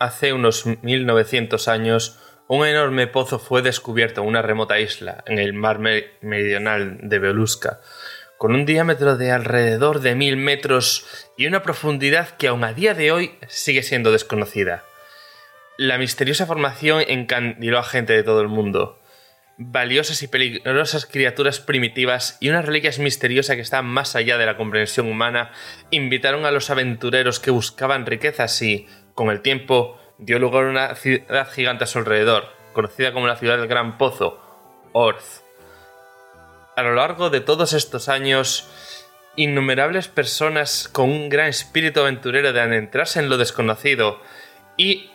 hace unos 1900 años, un enorme pozo fue descubierto en una remota isla, en el mar meridional de Beluska, con un diámetro de alrededor de mil metros y una profundidad que aún a día de hoy sigue siendo desconocida. La misteriosa formación encandiló a gente de todo el mundo. Valiosas y peligrosas criaturas primitivas y unas reliquias misteriosas que están más allá de la comprensión humana invitaron a los aventureros que buscaban riquezas y, con el tiempo, dio lugar a una ciudad gigante a su alrededor, conocida como la ciudad del Gran Pozo, Orth. A lo largo de todos estos años, innumerables personas con un gran espíritu aventurero de adentrarse en lo desconocido y,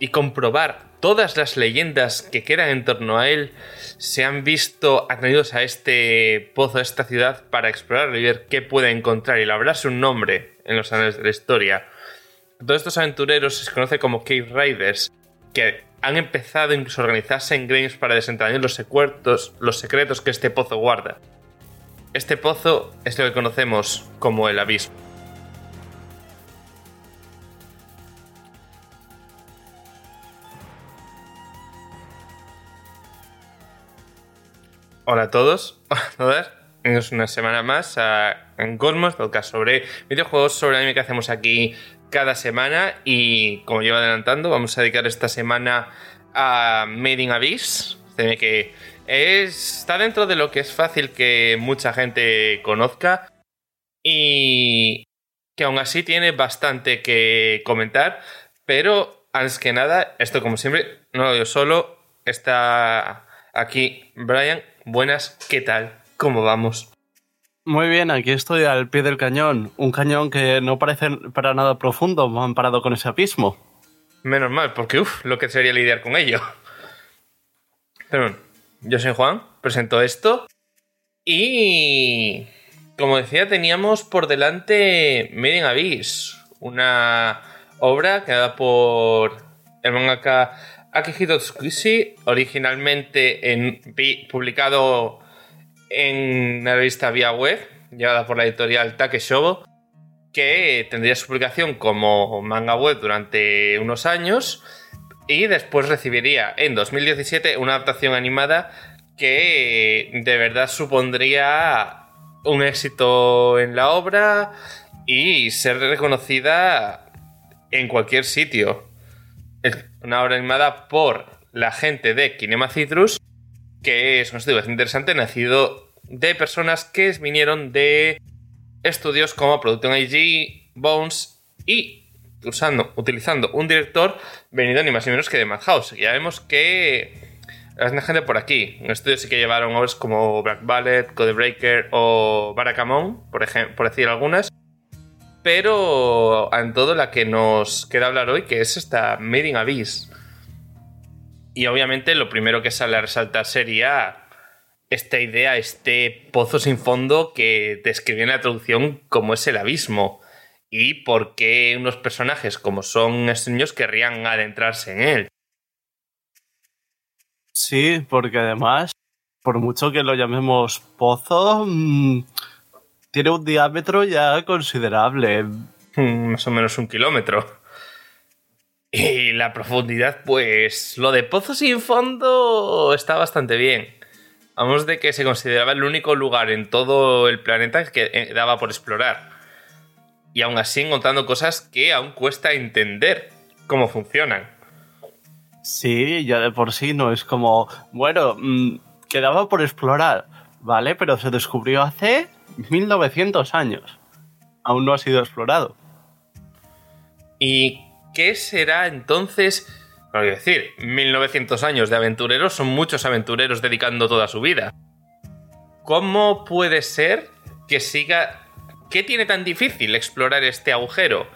y comprobar todas las leyendas que quedan en torno a él se han visto atraídos a este pozo, a esta ciudad, para explorar y ver qué puede encontrar y labrarse un nombre en los anales de la historia. Todos estos aventureros se conoce como Cave Riders, que han empezado incluso a organizarse en gremios para desentrañar los secretos, los secretos que este pozo guarda. Este pozo es lo que conocemos como el abismo. Hola a todos, hola a todas. Bienvenidos una semana más en Cosmos, podcast sobre videojuegos, sobre anime que hacemos aquí cada semana. Y como llevo adelantando, vamos a dedicar esta semana a Made in Abyss. que está dentro de lo que es fácil que mucha gente conozca. Y que aún así tiene bastante que comentar. Pero antes que nada, esto como siempre, no lo digo solo. Está aquí Brian Buenas, ¿qué tal? ¿Cómo vamos? Muy bien, aquí estoy al pie del cañón. Un cañón que no parece para nada profundo, amparado con ese abismo. Menos mal, porque uff, lo que sería lidiar con ello. Pero yo soy Juan, presento esto. Y. Como decía, teníamos por delante Made in Abyss, una obra creada por el mangaka Akihito Tsukushi, originalmente en, publicado en una revista vía web, llevada por la editorial Takeshobo, que tendría su publicación como manga web durante unos años y después recibiría en 2017 una adaptación animada que de verdad supondría un éxito en la obra y ser reconocida en cualquier sitio. Una obra animada por la gente de Kinema Citrus, que es un estudio bastante interesante, nacido de personas que vinieron de estudios como Production IG, Bones y usando, utilizando un director venido ni más ni menos que de Madhouse. Ya vemos que hay gente por aquí. En estudios sí que llevaron obras como Black Ballet, Codebreaker o Barakamon, por, por decir algunas pero en todo la que nos queda hablar hoy, que es esta in Abyss. Y obviamente lo primero que sale a resaltar sería esta idea, este pozo sin fondo que describe en la traducción como es el abismo. Y por qué unos personajes como son estos niños querrían adentrarse en él. Sí, porque además, por mucho que lo llamemos pozo, mm, tiene un diámetro ya considerable. Mm, más o menos un kilómetro. Y la profundidad, pues lo de Pozo sin fondo está bastante bien. Vamos de que se consideraba el único lugar en todo el planeta que eh, daba por explorar. Y aún así encontrando cosas que aún cuesta entender cómo funcionan. Sí, ya de por sí no es como, bueno, mm, quedaba por explorar, ¿vale? Pero se descubrió hace 1900 años. Aún no ha sido explorado. ¿Y qué será entonces? Quiero decir, 1900 años de aventureros son muchos aventureros dedicando toda su vida. ¿Cómo puede ser que siga... ¿Qué tiene tan difícil explorar este agujero?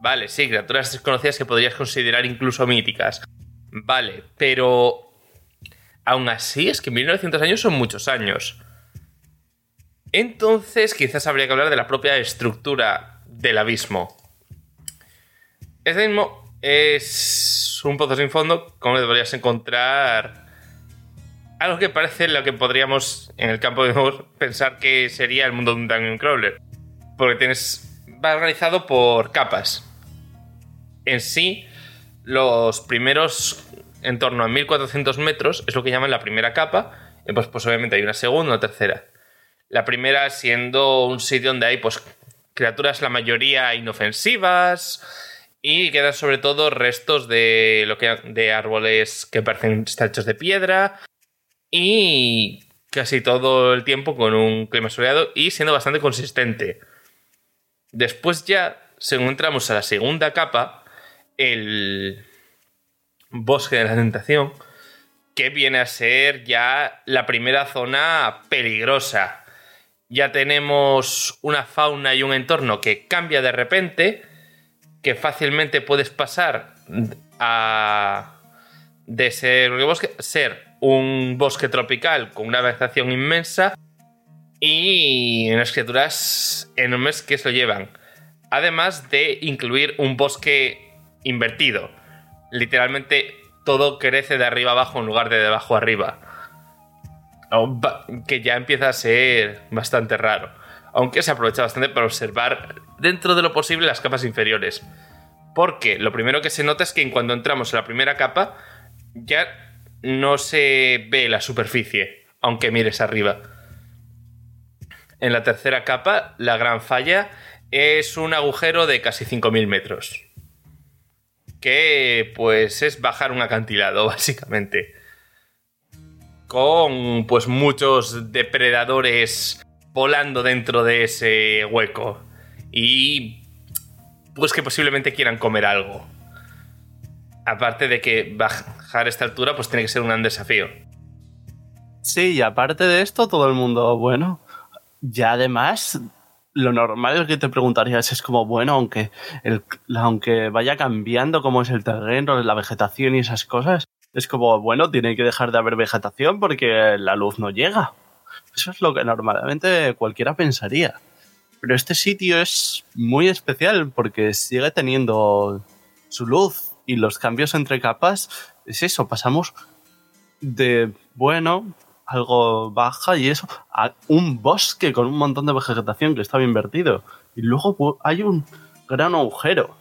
Vale, sí, criaturas desconocidas que podrías considerar incluso míticas. Vale, pero... Aún así, es que 1900 años son muchos años. Entonces, quizás habría que hablar de la propia estructura del abismo. Este mismo es un pozo sin fondo, como deberías encontrar algo que parece lo que podríamos en el campo de juego pensar que sería el mundo de un Dungeon Crawler. Porque tienes. va organizado por capas. En sí, los primeros en torno a 1400 metros es lo que llaman la primera capa. Y pues, pues obviamente hay una segunda una tercera. La primera siendo un sitio donde hay pues criaturas la mayoría inofensivas y quedan sobre todo restos de lo que de árboles que parecen estar hechos de piedra y casi todo el tiempo con un clima soleado y siendo bastante consistente. Después ya, según entramos a la segunda capa, el bosque de la tentación, que viene a ser ya la primera zona peligrosa. Ya tenemos una fauna y un entorno que cambia de repente, que fácilmente puedes pasar a de ser bosque, ser un bosque tropical con una vegetación inmensa y unas criaturas enormes que se lo llevan. Además de incluir un bosque invertido. Literalmente todo crece de arriba abajo en lugar de de abajo arriba. Que ya empieza a ser bastante raro. Aunque se aprovecha bastante para observar dentro de lo posible las capas inferiores. Porque lo primero que se nota es que en cuando entramos en la primera capa, ya no se ve la superficie, aunque mires arriba. En la tercera capa, la gran falla es un agujero de casi 5.000 metros. Que pues es bajar un acantilado, básicamente. Con pues muchos depredadores volando dentro de ese hueco. Y pues que posiblemente quieran comer algo. Aparte de que bajar esta altura, pues tiene que ser un gran desafío. Sí, y aparte de esto, todo el mundo, bueno, ya además, lo normal es que te preguntarías es como, bueno, aunque, el, aunque vaya cambiando cómo es el terreno, la vegetación y esas cosas, es como, bueno, tiene que dejar de haber vegetación porque la luz no llega. Eso es lo que normalmente cualquiera pensaría. Pero este sitio es muy especial porque sigue teniendo su luz, y los cambios entre capas es eso, pasamos de, bueno, algo baja y eso, a un bosque con un montón de vegetación que estaba invertido. Y luego hay un gran agujero,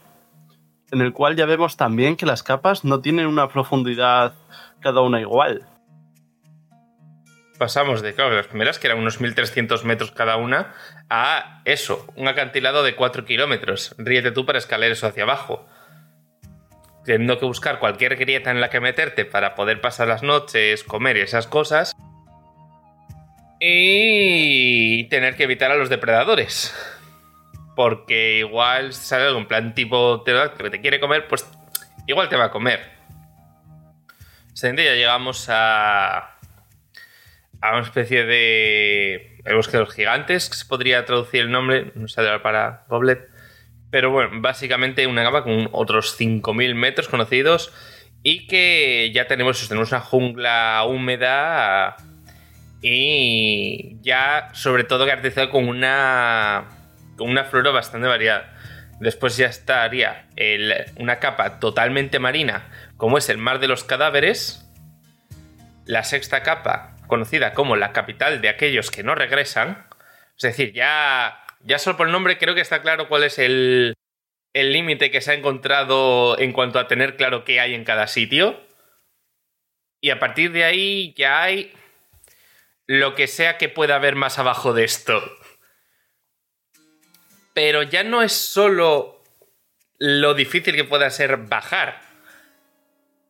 en el cual ya vemos también que las capas no tienen una profundidad cada una igual. Pasamos de, claro, las primeras, que eran unos 1300 metros cada una, a eso, un acantilado de 4 kilómetros. Ríete tú para escalar eso hacia abajo teniendo que buscar cualquier grieta en la que meterte para poder pasar las noches, comer y esas cosas. Y tener que evitar a los depredadores. Porque igual sale algún plan tipo que te quiere comer, pues igual te va a comer. Siguiente ya llegamos a. a una especie de. El bosque de los gigantes, que se podría traducir el nombre, no sale para Goblet pero bueno, básicamente una capa con otros 5.000 metros conocidos y que ya tenemos, tenemos una jungla húmeda y ya sobre todo caracterizada con una, con una flora bastante variada. Después ya estaría una capa totalmente marina, como es el mar de los cadáveres. La sexta capa, conocida como la capital de aquellos que no regresan. Es decir, ya ya solo por el nombre creo que está claro cuál es el límite que se ha encontrado en cuanto a tener claro qué hay en cada sitio. Y a partir de ahí ya hay lo que sea que pueda haber más abajo de esto. Pero ya no es solo lo difícil que pueda ser bajar,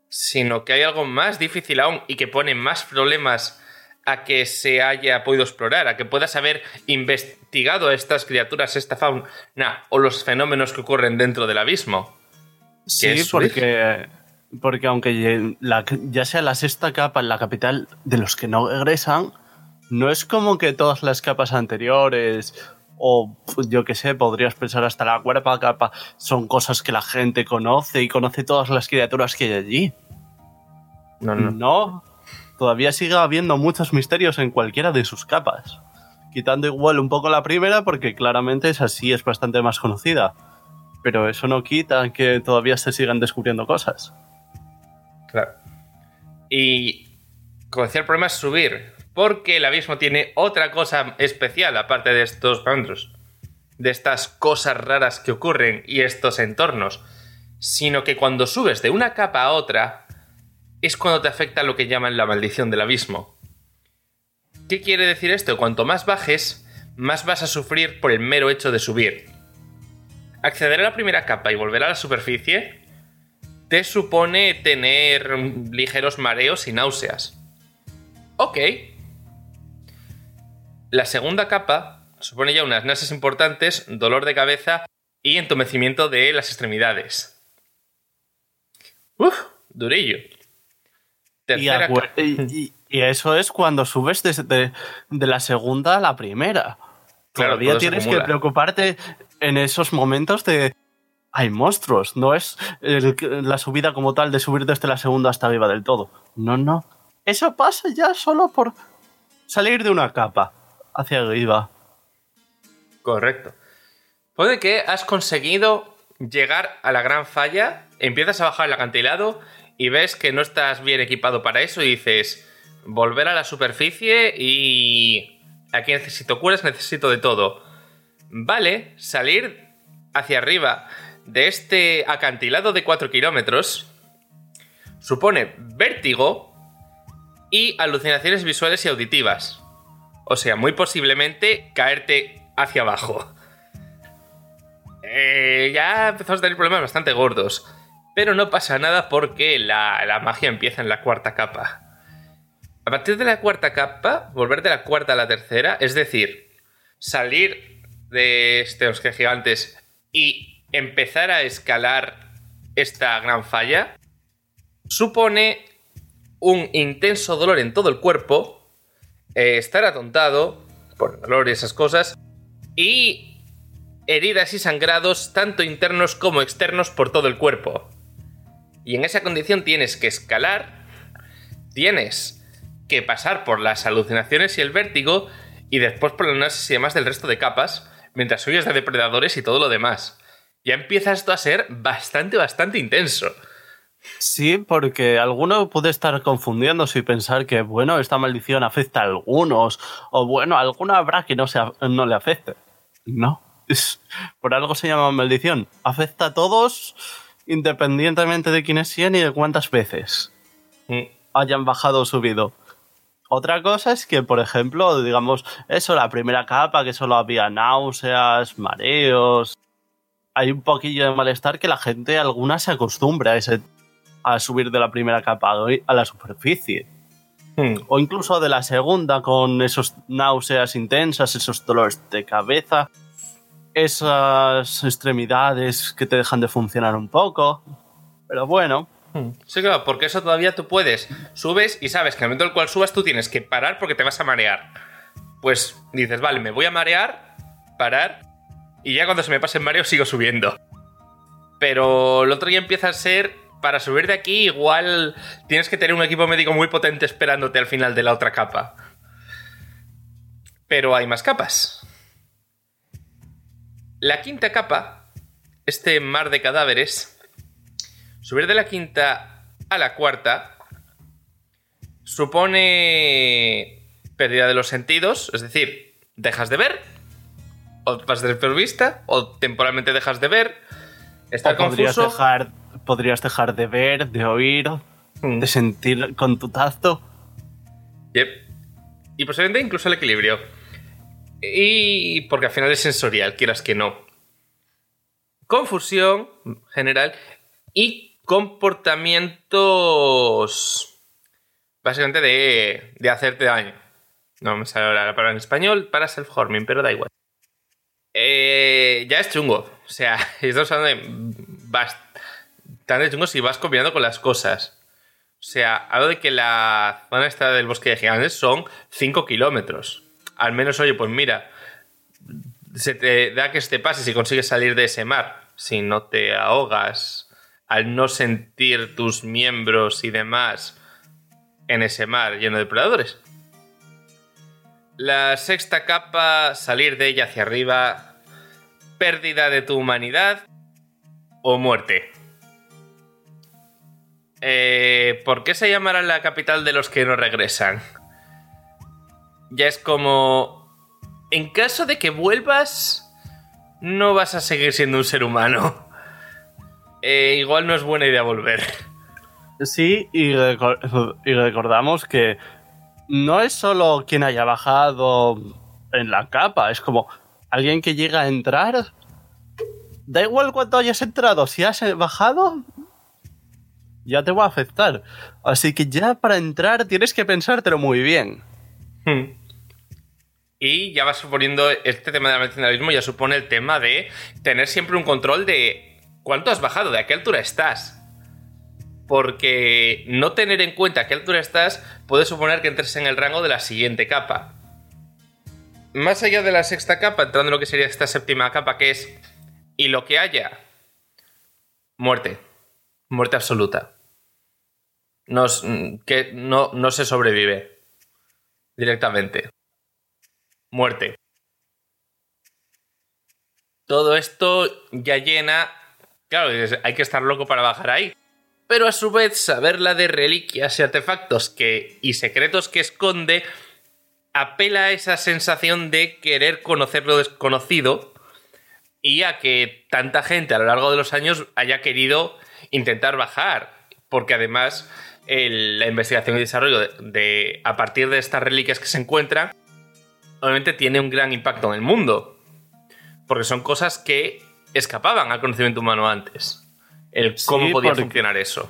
sino que hay algo más difícil aún y que pone más problemas a que se haya podido explorar, a que puedas haber investigado a estas criaturas, esta fauna o los fenómenos que ocurren dentro del abismo. Sí, porque, porque aunque ya sea la sexta capa en la capital de los que no regresan, no es como que todas las capas anteriores o yo que sé, podrías pensar hasta la cuarta capa, son cosas que la gente conoce y conoce todas las criaturas que hay allí. No, no. No, todavía sigue habiendo muchos misterios en cualquiera de sus capas. Quitando igual un poco la primera, porque claramente esa sí es bastante más conocida. Pero eso no quita que todavía se sigan descubriendo cosas. Claro. Y como decía, el problema es subir. Porque el abismo tiene otra cosa especial, aparte de estos monstruos. De estas cosas raras que ocurren y estos entornos. sino que cuando subes de una capa a otra es cuando te afecta lo que llaman la maldición del abismo. ¿Qué quiere decir esto? Cuanto más bajes, más vas a sufrir por el mero hecho de subir. Acceder a la primera capa y volver a la superficie te supone tener ligeros mareos y náuseas. Ok. La segunda capa supone ya unas náuseas importantes, dolor de cabeza y entumecimiento de las extremidades. Uf, durillo. Tercera y, y, eso es cuando subes de, de, la segunda a la primera. Claro, Todavía tienes que preocuparte en esos momentos de hay monstruos, no es la subida como tal de subir desde la segunda hasta arriba del todo. No, no. Eso pasa ya solo por salir de una capa hacia arriba. Correcto. Puede que has conseguido llegar a la gran falla, empiezas a bajar el acantilado y ves que no estás bien equipado para eso y dices, volver a la superficie y... Aquí necesito curas, necesito de todo. Vale, salir hacia arriba de este acantilado de 4 kilómetros supone vértigo y alucinaciones visuales y auditivas. O sea, muy posiblemente caerte hacia abajo. Eh, ya empezamos a tener problemas bastante gordos. Pero no pasa nada porque la, la, magia empieza en la cuarta capa. A partir de la cuarta capa, volver de la cuarta a la tercera, es decir, salir de estos gigantes y empezar a escalar esta gran falla supone un intenso dolor en todo el cuerpo, eh, estar atontado por dolor y esas cosas, y heridas y sangrados tanto internos como externos por todo el cuerpo. Y en esa condición tienes que escalar, tienes que pasar por las alucinaciones y el vértigo, y después por las nases y demás del resto de capas, mientras huyes de depredadores y todo lo demás ya empieza esto a ser bastante, bastante intenso. Sí, porque alguno puede estar confundiéndose y pensar que, bueno, esta maldición afecta a algunos, o bueno, alguno habrá que no, no le afecte. No, por algo se llama maldición. Afecta a todos, independientemente de quiénes sean y de cuántas veces mm. hayan bajado o subido. Otra cosa es que, por ejemplo, digamos, eso, la primera capa, que solo había náuseas, mareos, hay un poquillo de malestar que la gente alguna se acostumbra a, ese, a subir de la primera capa a la superficie. Hmm. O incluso de la segunda con esos náuseas intensas, esos dolores de cabeza, esas extremidades que te dejan de funcionar un poco. Pero bueno. Hmm. Sí, claro, porque eso todavía tú puedes. Subes y sabes que al momento en el cual subas tú tienes que parar porque te vas a marear. Pues dices, vale, me voy a marear, parar y ya cuando se me pase el mareo sigo subiendo. Pero el otro día empieza a ser. Para subir de aquí, igual tienes que tener un equipo médico muy potente esperándote al final de la otra capa. Pero hay más capas. La quinta capa, este mar de cadáveres, subir de la quinta a la cuarta supone pérdida de los sentidos, es decir, dejas de ver o pasas vista o temporalmente dejas de ver. Estar podrías Dejar, podrías dejar de ver, de oír, hmm. de sentir con tu tacto. Yep. Y posiblemente incluso el equilibrio. Y porque al final es sensorial, quieras que no. Confusión general y comportamientos básicamente de, de hacerte daño. No me sale ahora la palabra en español para self-harming, pero da igual. Eh, ya es chungo. O sea, estamos hablando de bastante chungo si vas combinando con las cosas. O sea, hablo de que la zona esta del bosque de gigantes son 5 kilómetros. Al menos, oye, pues mira, se te da que te pase si consigues salir de ese mar. Si no te ahogas al no sentir tus miembros y demás en ese mar lleno de predadores. La sexta capa, salir de ella hacia arriba, pérdida de tu humanidad o muerte. Eh, ¿Por qué se llamará la capital de los que no regresan? Ya es como... En caso de que vuelvas, no vas a seguir siendo un ser humano. eh, igual no es buena idea volver. Sí, y, recor- y recordamos que no es solo quien haya bajado en la capa, es como alguien que llega a entrar. Da igual cuánto hayas entrado, si has bajado, ya te va a afectar. Así que ya para entrar tienes que pensártelo muy bien. Hmm. Y ya va suponiendo este tema del abismo, ya supone el tema de tener siempre un control de cuánto has bajado, de a qué altura estás. Porque no tener en cuenta a qué altura estás puede suponer que entres en el rango de la siguiente capa. Más allá de la sexta capa, entrando en lo que sería esta séptima capa, que es y lo que haya, muerte. Muerte absoluta. S- que no, no se sobrevive directamente. Muerte. Todo esto ya llena. Claro, hay que estar loco para bajar ahí. Pero a su vez, saber la de reliquias y artefactos que, y secretos que esconde apela a esa sensación de querer conocer lo desconocido y a que tanta gente a lo largo de los años haya querido intentar bajar. Porque además la investigación y desarrollo de, de- a partir de estas reliquias que se encuentran obviamente tiene un gran impacto en el mundo. Porque son cosas que escapaban al conocimiento humano antes. El cómo Sí, podía porque- funcionar eso.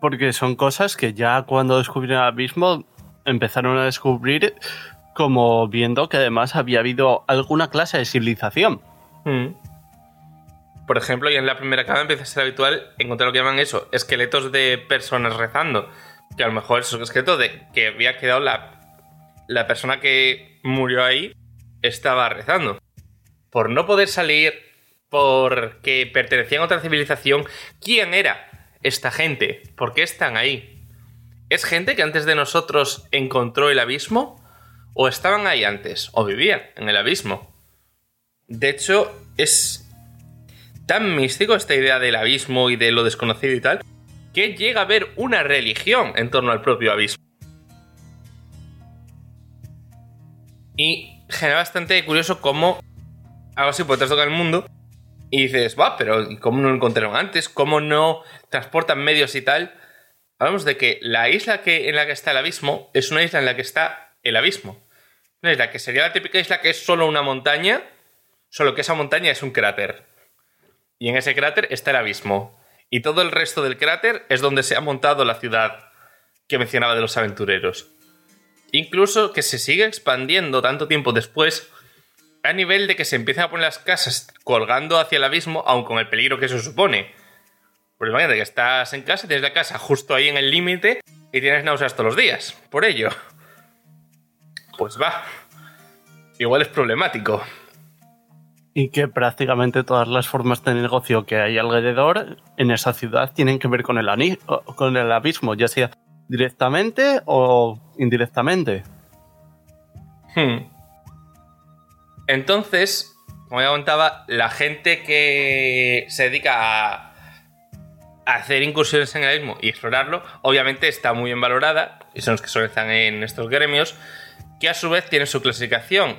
Porque son cosas que ya cuando descubrieron el abismo empezaron a descubrir como viendo que además había habido alguna clase de civilización. Mm. Por ejemplo, y en la primera cama empieza a ser habitual encontrar lo que llaman eso, esqueletos de personas rezando. Que a lo mejor esos esqueletos de que había quedado la, la persona que murió ahí estaba rezando. Por no poder salir, porque pertenecían a otra civilización, ¿quién era esta gente? ¿Por qué están ahí? ¿Es gente que antes de nosotros encontró el abismo? ¿O estaban ahí antes? ¿O vivían en el abismo? De hecho, es tan místico esta idea del abismo y de lo desconocido y tal, que llega a haber una religión en torno al propio abismo. Y genera bastante curioso cómo algo así puede tocar el mundo y dices, va, pero ¿y ¿cómo no lo encontraron antes? ¿Cómo no transportan medios y tal? Hablamos de que la isla que, en la que está el abismo es una isla en la que está el abismo. Una isla que sería la típica isla que es solo una montaña, solo que esa montaña es un cráter. Y en ese cráter está el abismo. Y todo el resto del cráter es donde se ha montado la ciudad que mencionaba de los aventureros. Incluso que se sigue expandiendo tanto tiempo después a nivel de que se empiezan a poner las casas colgando hacia el abismo, aun con el peligro que eso supone. Pues imagínate que estás en casa, tienes la casa justo ahí en el límite y tienes náuseas todos los días. Por ello. Pues va. Igual es problemático. Y que prácticamente todas las formas de negocio que hay alrededor en esa ciudad tienen que ver con el, con el abismo, ya sea directamente o indirectamente. Hmm. Entonces, como ya contaba, la gente que se dedica a hacer incursiones en el abismo y explorarlo, obviamente está muy bien valorada, y son los que suelen en estos gremios, que a su vez tienen su clasificación,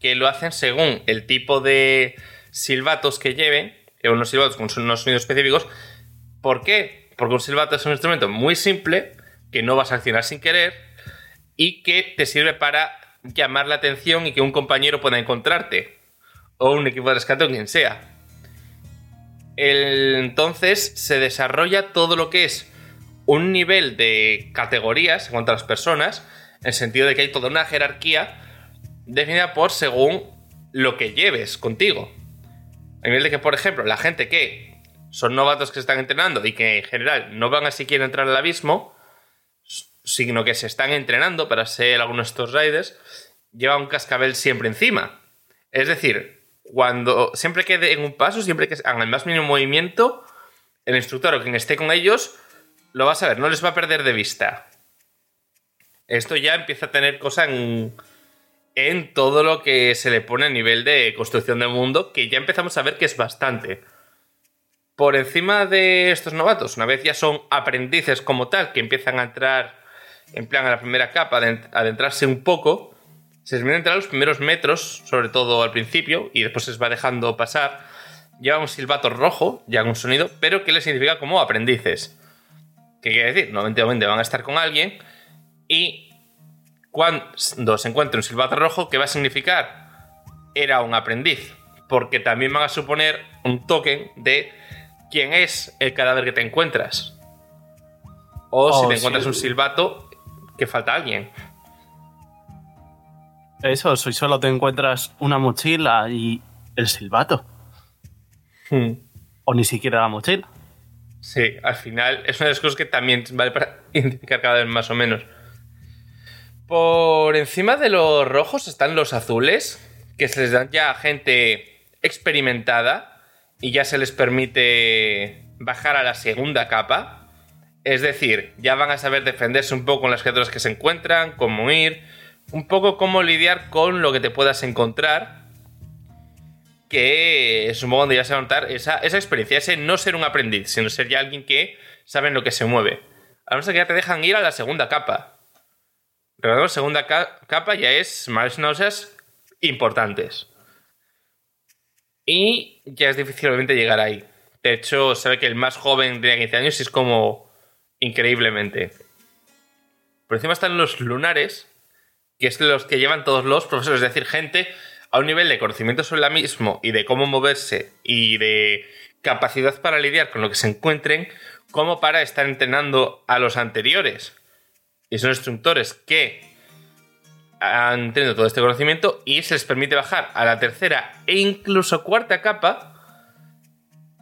que lo hacen según el tipo de silbatos que lleven, eh, unos silbatos con unos sonidos específicos. ¿Por qué? Porque un silbato es un instrumento muy simple, que no vas a accionar sin querer, y que te sirve para llamar la atención y que un compañero pueda encontrarte, o un equipo de rescate o quien sea. Entonces se desarrolla todo lo que es un nivel de categorías en cuanto a las personas, en el sentido de que hay toda una jerarquía definida por según lo que lleves contigo. A nivel de que, por ejemplo, la gente que son novatos que se están entrenando y que en general no van a siquiera entrar al abismo, sino que se están entrenando para ser algunos de estos raiders, lleva un cascabel siempre encima. Es decir, cuando siempre que en un paso, siempre que hagan el más mínimo movimiento, el instructor o quien esté con ellos lo va a saber, no les va a perder de vista. Esto ya empieza a tener cosa en, en todo lo que se le pone a nivel de construcción del mundo, que ya empezamos a ver que es bastante. Por encima de estos novatos, una vez ya son aprendices como tal, que empiezan a entrar en plan a la primera capa, de adentrarse un poco, se les viene a entrar los primeros metros, sobre todo al principio, y después se va dejando pasar. lleva un silbato rojo, ya un sonido, pero que les significa como aprendices. ¿Qué quiere decir? Normalmente van a estar con alguien y cuando se encuentre un silbato rojo, ¿qué va a significar? Era un aprendiz, porque también van a suponer un token de quién es el cadáver que te encuentras. O si Oh, te encuentras sí. un silbato, que falta alguien. Eso, si solo te encuentras una mochila y el silbato. O ni siquiera la mochila. Sí, al final es una de las cosas que también vale para identificar cada vez más o menos. Por encima de los rojos están los azules, que se les dan ya a gente experimentada y ya se les permite bajar a la segunda capa. Es decir, ya van a saber defenderse un poco con las criaturas que se encuentran, cómo ir, un poco cómo lidiar con lo que te puedas encontrar. Que es un poco donde ya se va a notar esa, esa experiencia, ese no ser un aprendiz, sino ser ya alguien que sabe en lo que se mueve. A no ser que ya te dejan ir a la segunda capa. Recordemos, segunda ca- capa ya es más náuseas importantes. Y ya es difícil llegar ahí. De hecho, sabe que el más joven tenía 15 años y es como increíblemente. Por encima están los lunares, que es los que llevan todos los profesores, es decir, gente a un nivel de conocimiento sobre la mismo y de cómo moverse y de capacidad para lidiar con lo que se encuentren, como para estar entrenando a los anteriores. Y son instructores que han tenido todo este conocimiento y se les permite bajar a la tercera e incluso cuarta capa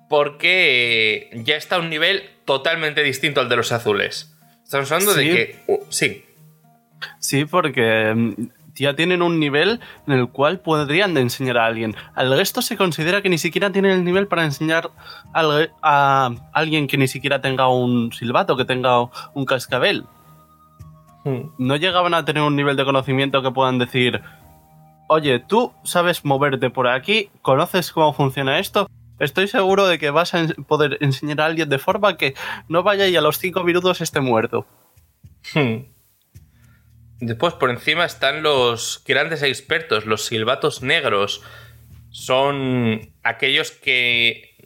porque ya está a un nivel totalmente distinto al de los azules. Estamos hablando de que... sí, Sí, porque mm, ya tienen un nivel en el cual podrían de enseñar a alguien. Al resto se considera que ni siquiera tienen el nivel para enseñar a alguien que ni siquiera tenga un silbato, que tenga un cascabel. Hmm. No llegaban a tener un nivel de conocimiento que puedan decir, oye, tú sabes moverte por aquí, conoces cómo funciona esto. Estoy seguro de que vas a poder enseñar a alguien de forma que no vaya y a los cinco minutos esté muerto. Hmm. Después, por encima están los grandes expertos, los silbatos negros. Son aquellos que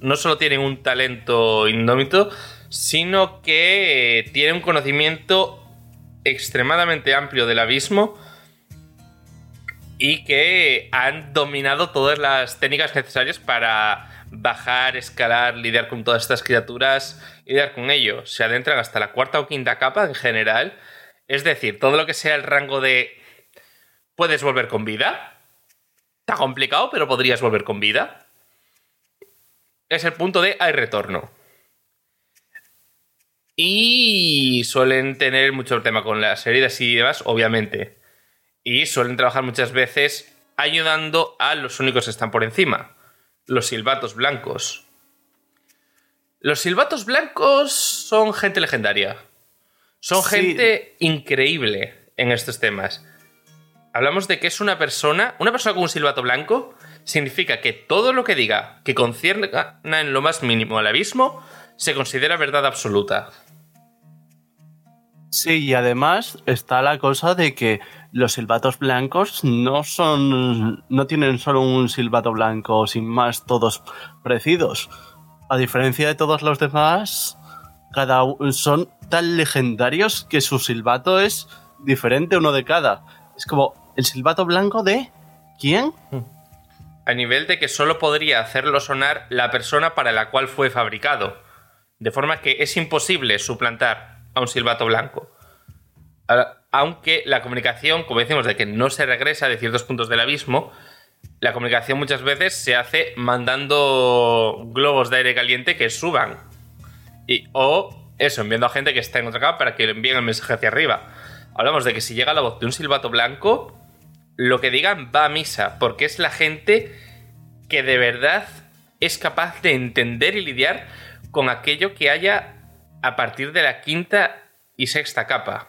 no solo tienen un talento indómito, sino que tienen un conocimiento extremadamente amplio del abismo y que han dominado todas las técnicas necesarias para bajar, escalar, lidiar con todas estas criaturas, lidiar con ello. Se adentran hasta la cuarta o quinta capa en general. Es decir, todo lo que sea el rango de... ¿Puedes volver con vida? Está complicado, pero podrías volver con vida. Es el punto de hay retorno. Y suelen tener mucho tema con las heridas y demás, obviamente. Y suelen trabajar muchas veces ayudando a los únicos que están por encima. Los silbatos blancos. Los silbatos blancos son gente legendaria. Son Sí. gente increíble en estos temas. Hablamos de que es una persona, una persona con un silbato blanco, significa que todo lo que diga que concierne en lo más mínimo al abismo se considera verdad absoluta. Sí, y además está la cosa de que los silbatos blancos no son. no tienen solo un silbato blanco, sin más, todos parecidos. A diferencia de todos los demás, cada son tan legendarios que su silbato es diferente uno de cada. Es como el silbato blanco de. ¿Quién? A nivel de que solo podría hacerlo sonar la persona para la cual fue fabricado. De forma que es imposible suplantar a un silbato blanco. Aunque la comunicación, como decimos, de que no se regresa de ciertos puntos del abismo, la comunicación muchas veces se hace mandando globos de aire caliente que suban. Y, o eso, enviando a gente que está en otra capa para que le envíen el mensaje hacia arriba. Hablamos de que si llega la voz de un silbato blanco, lo que digan va a misa, porque es la gente que de verdad es capaz de entender y lidiar con aquello que haya a partir de la quinta y sexta capa.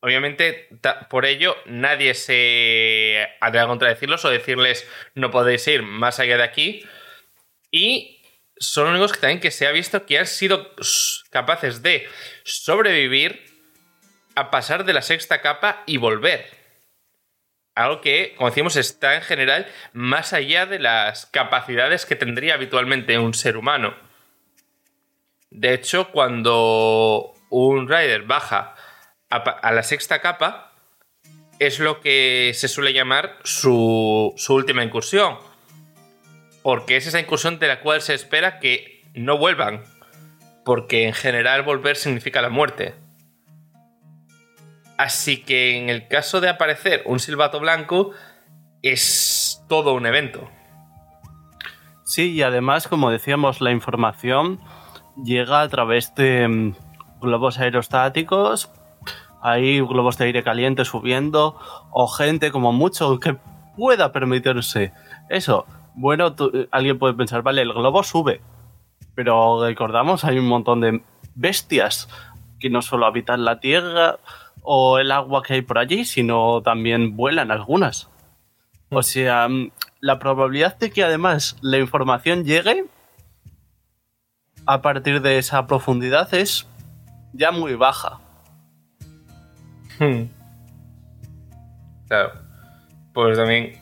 Obviamente, por ello, nadie se atreve a contradecirlos o decirles no podéis ir más allá de aquí. Y son los únicos que también que se ha visto que han sido capaces de sobrevivir a pasar de la sexta capa y volver. Algo que, como decimos, está en general más allá de las capacidades que tendría habitualmente un ser humano. De hecho, cuando un rider baja a, la sexta capa, es lo que se suele llamar su, su última incursión. Porque es esa incursión de la cual se espera que no vuelvan. Porque en general volver significa la muerte. Así que en el caso de aparecer un silbato blanco, es todo un evento. Sí, y además, como decíamos, la información llega a través de mm, globos aerostáticos, hay globos de aire caliente subiendo, o gente como mucho que pueda permitirse eso. Bueno, alguien puede pensar, vale, el globo sube, pero recordamos, hay un montón de bestias que no solo habitan la Tierra, o el agua que hay por allí, sino también vuelan algunas. O sea, mm, la probabilidad de que además la información llegue a partir de esa profundidad es ya muy baja. Hmm. Claro. Pues también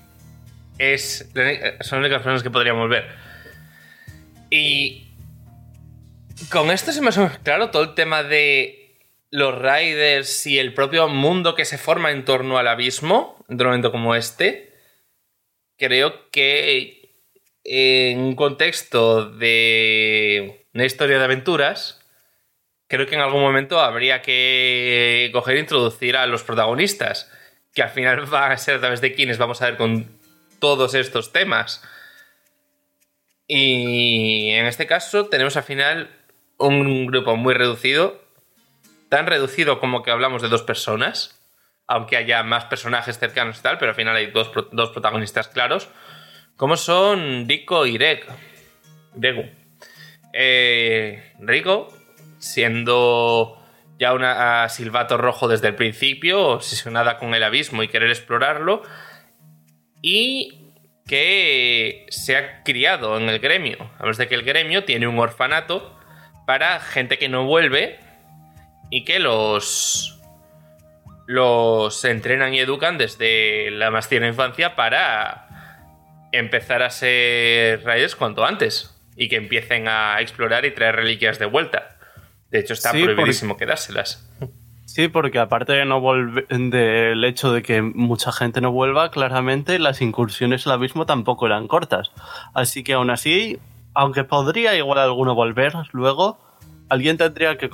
es, son las únicas personas que podríamos ver. Y con esto se me ha claro todo el tema de los riders y el propio mundo que se forma en torno al abismo, en un momento como este, creo que en un contexto de una historia de aventuras, creo que en algún momento habría que coger e introducir a los protagonistas, que al final van a ser a través de quienes vamos a ver con todos estos temas. Y en este caso tenemos al final un grupo muy reducido tan reducido como que hablamos de dos personas, aunque haya más personajes cercanos y tal, pero al final hay dos, protagonistas claros, como son Rico y Reg. Eh, Rico, siendo ya una silbato rojo desde el principio, obsesionada con el abismo y querer explorarlo, y que se ha criado en el gremio. A ver de que el gremio tiene un orfanato para gente que no vuelve y que los los entrenan y educan desde la más tierna infancia para empezar a ser raiders cuanto antes y que empiecen a explorar y traer reliquias de vuelta. De hecho, está prohibidísimo quedárselas. Sí, porque aparte de no del hecho de que mucha gente no vuelva, claramente las incursiones al abismo tampoco eran cortas. Así que aún así, aunque podría igual alguno volver luego, alguien tendría que,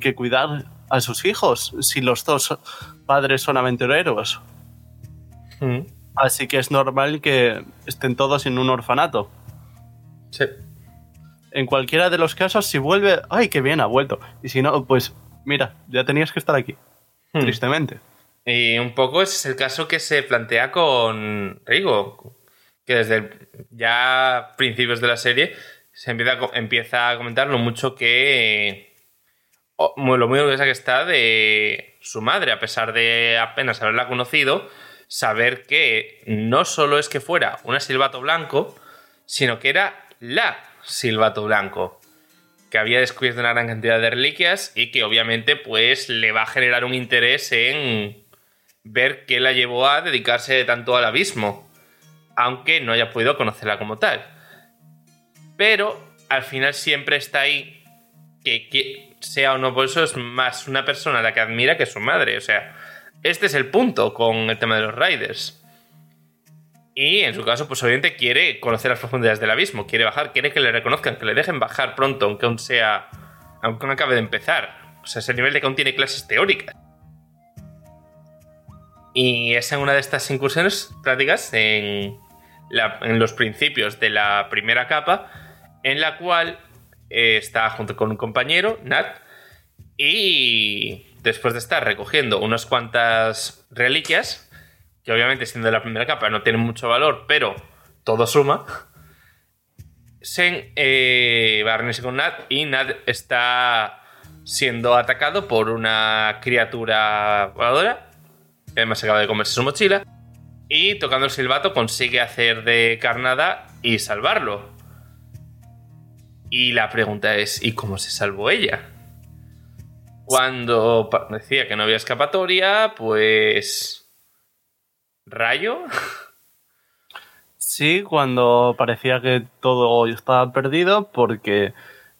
que, cuidar a sus hijos si los dos padres son aventureros. Mm. Así que es normal que estén todos en un orfanato. Sí. En cualquiera de los casos, si vuelve, ¡ay, qué bien, ha vuelto! Y si no, pues mira, ya tenías que estar aquí. Mm. Tristemente. Y un poco ese es el caso que se plantea con Rigo, que desde ya principios de la serie se empieza a, comentar lo mucho que. lo muy orgullosa que está de su madre, a pesar de apenas haberla conocido, saber que no solo es que fuera una silbato blanco, sino que era la silbato blanco, que había descubierto una gran cantidad de reliquias y que obviamente pues le va a generar un interés en ver qué la llevó a dedicarse tanto al abismo, aunque no haya podido conocerla como tal pero al final siempre está ahí que, sea o no, por eso es más una persona a la que admira que su madre. O sea, este es el punto con el tema de los Riders. Y en su caso, pues obviamente quiere conocer las profundidades del abismo, quiere bajar, quiere que le reconozcan, que le dejen bajar pronto, aunque aún sea. aunque aún acabe de empezar. O sea, es el nivel de que aún tiene clases teóricas. Y es en una de estas incursiones prácticas, en, en los principios de la primera capa, en la cual eh, está junto con un compañero, Nat, y después de estar recogiendo unas cuantas reliquias, que obviamente siendo la primera capa no tienen mucho valor, pero todo suma, se eh, va a reunirse con Nat y Nat está siendo atacado por una criatura voladora, que además acaba de comerse su mochila, y tocando el silbato consigue hacer de carnada y salvarlo. Y la pregunta es, ¿y cómo se salvó ella? Cuando decía que no había escapatoria, pues rayo. Sí, cuando parecía que todo estaba perdido, porque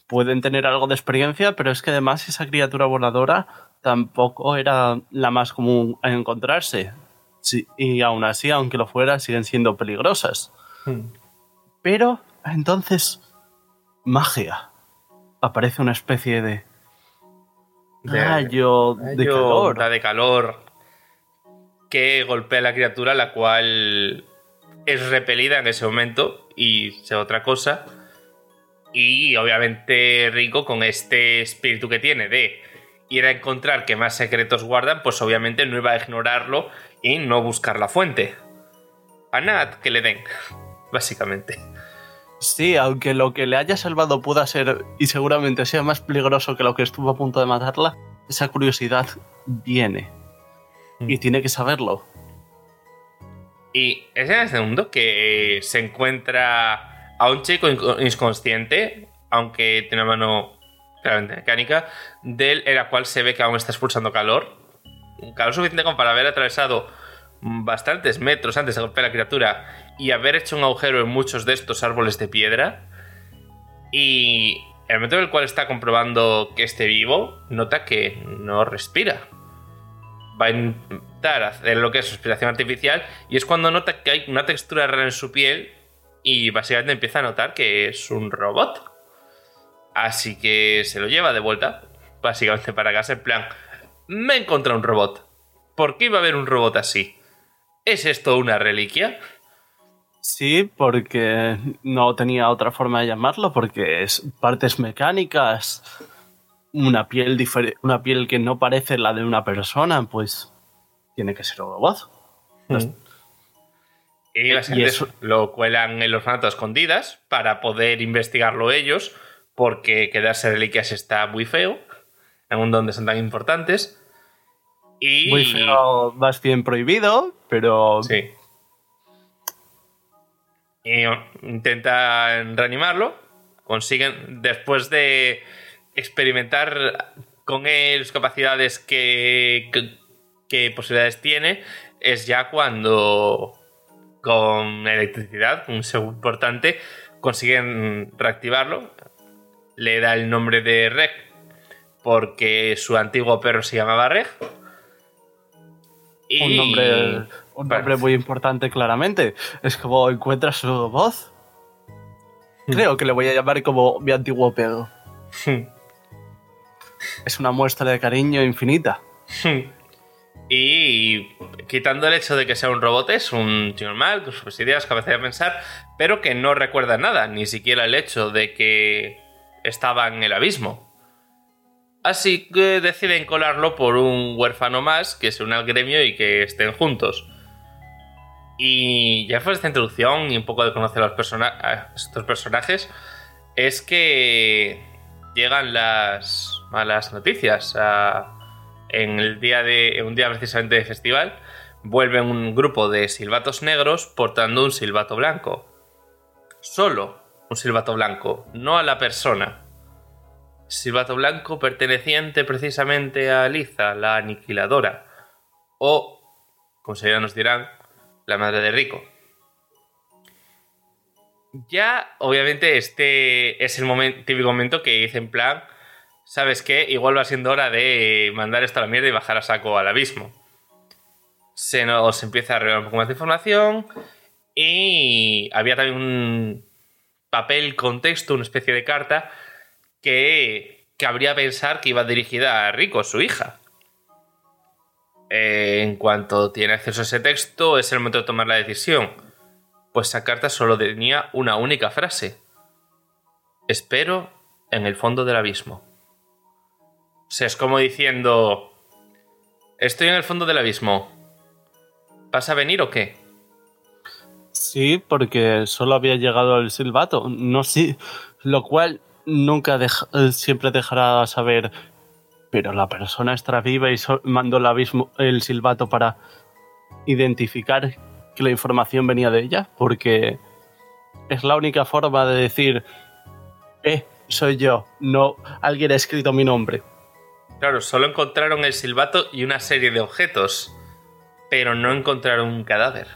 pueden tener algo de experiencia, pero es que además esa criatura voladora tampoco era la más común a encontrarse. Sí, y aún así, aunque lo fuera, siguen siendo peligrosas. Hmm. Pero entonces, magia. Aparece una especie de De- rayo de calor. onda de calor que golpea a la criatura, la cual es repelida en ese momento y se otra cosa. Y obviamente Rico, con este espíritu que tiene de ir a encontrar que más secretos guardan, pues obviamente no iba a ignorarlo y no buscar la fuente. A Nat que le den, básicamente. Sí, aunque lo que le haya salvado pueda ser, y seguramente sea más peligroso que lo que estuvo a punto de matarla, esa curiosidad viene. Y tiene que saberlo. Y es en el segundo que se encuentra a un chico inco- inconsciente, aunque tiene una mano claramente mecánica, de él en la cual se ve que aún está expulsando calor. Un calor suficiente como para haber atravesado bastantes metros antes de golpear a la criatura y haber hecho un agujero en muchos de estos árboles de piedra. Y en el momento en el cual está comprobando que esté vivo, nota que no respira va a intentar hacer lo que es respiración artificial y es cuando nota que hay una textura rara en su piel y básicamente empieza a notar que es un robot. Así que se lo lleva de vuelta, básicamente para casa, en plan, me encontrado un robot. ¿Por qué iba a haber un robot así? ¿Es esto una reliquia? Sí, porque no tenía otra forma de llamarlo, porque es partes mecánicas, una piel una piel que no parece la de una persona, pues tiene que ser un robot. Y las Y gentes eso- lo cuelan en los orfanato a escondidas para poder investigarlo ellos, porque quedarse reliquias está muy feo, en un donde son tan importantes. Y... Muy feo, más bien prohibido, pero Sí. Y oh, intentan reanimarlo. Consiguen, después de experimentar con él sus capacidades que, que, que posibilidades tiene, es ya cuando con electricidad, un segundo importante, consiguen reactivarlo. Le da el nombre de Reg porque su antiguo perro se llamaba Reg. Y- un nombre, un nombre muy importante claramente. Es como encuentras su voz. Creo que le voy a llamar como mi antiguo perro. Es una muestra de cariño infinita. Y quitando el hecho de que sea un robot, es un tío normal, con sus ideas, capacidad de pensar, pero que no recuerda nada, ni siquiera el hecho de que estaba en el abismo. Así que deciden colarlo por un huérfano más que se une al gremio y que estén juntos. Y ya fue esta introducción y un poco de conocer a, los persona- a estos personajes, es que llegan las malas noticias. en el día de un día precisamente de festival vuelven un grupo de silbatos negros portando un silbato blanco. Solo un silbato blanco, no a la persona. Silbato blanco perteneciente precisamente a Liza, la aniquiladora. O, como se ya nos dirán, la madre de Rico. Ya, obviamente, este es el típico momento que dice en plan, ¿sabes qué? Igual va siendo hora de mandar esto a la mierda y bajar a saco al abismo. Se nos empieza a revelar un poco más de información y había también un papel contexto, una especie de carta que cabría pensar que iba dirigida a Rico, su hija. Eh, en cuanto tiene acceso a ese texto, es el momento de tomar la decisión. Pues esa carta solo tenía una única frase. Espero en el fondo del abismo. O sea, es como diciendo... Estoy en el fondo del abismo. ¿Vas a venir o qué? Sí, porque solo había llegado el silbato. No sí, lo cual nunca eh, siempre dejará saber. Pero la persona estará viva y mandó el, abismo, el silbato para identificar que la información venía de ella, porque es la única forma de decir, eh, soy yo, no alguien ha escrito mi nombre. Claro, solo encontraron el silbato y una serie de objetos. pero no encontraron un cadáver.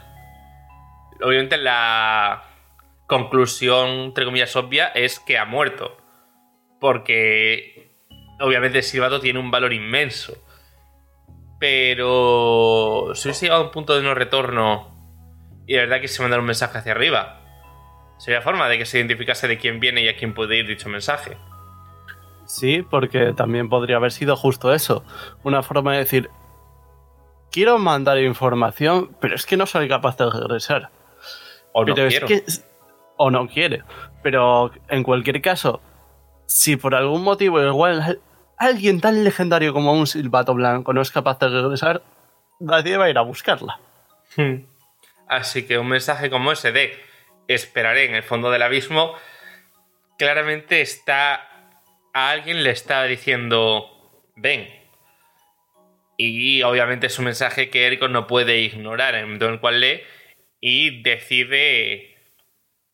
Obviamente la conclusión, entre comillas, obvia es que ha muerto. Porque obviamente Silvato tiene un valor inmenso. Pero si hubiese llegado a un punto de no retorno y de verdad que se mandara un mensaje hacia arriba, sería forma de que se identificase de quién viene y a quién puede ir dicho mensaje. Sí, porque también podría haber sido justo eso. Una forma de decir, quiero mandar información, pero es que no soy capaz de regresar. O no Pero quiero. es que. O no quiere. Pero en cualquier caso, si por algún motivo igual alguien tan legendario como un silbato blanco no es capaz de regresar, nadie va a ir a buscarla. Hmm. Así que un mensaje como ese de esperaré en el fondo del abismo, claramente está. A alguien le está diciendo ven. Y obviamente es un mensaje que Eriko no puede ignorar, en el momento en el cual lee y decide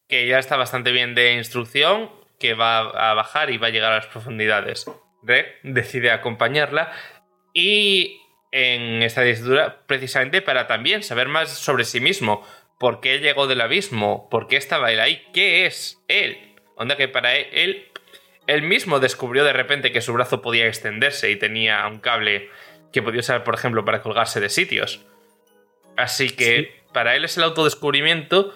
que ya está bastante bien de instrucción, que va a bajar y va a llegar a las profundidades. Reg decide acompañarla y en esta dictadura precisamente para también saber más sobre sí mismo. ¿Por qué llegó del abismo? ¿Por qué estaba él ahí? ¿Qué es él? Onda que para él, él, él mismo descubrió de repente que su brazo podía extenderse y tenía un cable que podía usar, por ejemplo, para colgarse de sitios. Así que para él es el autodescubrimiento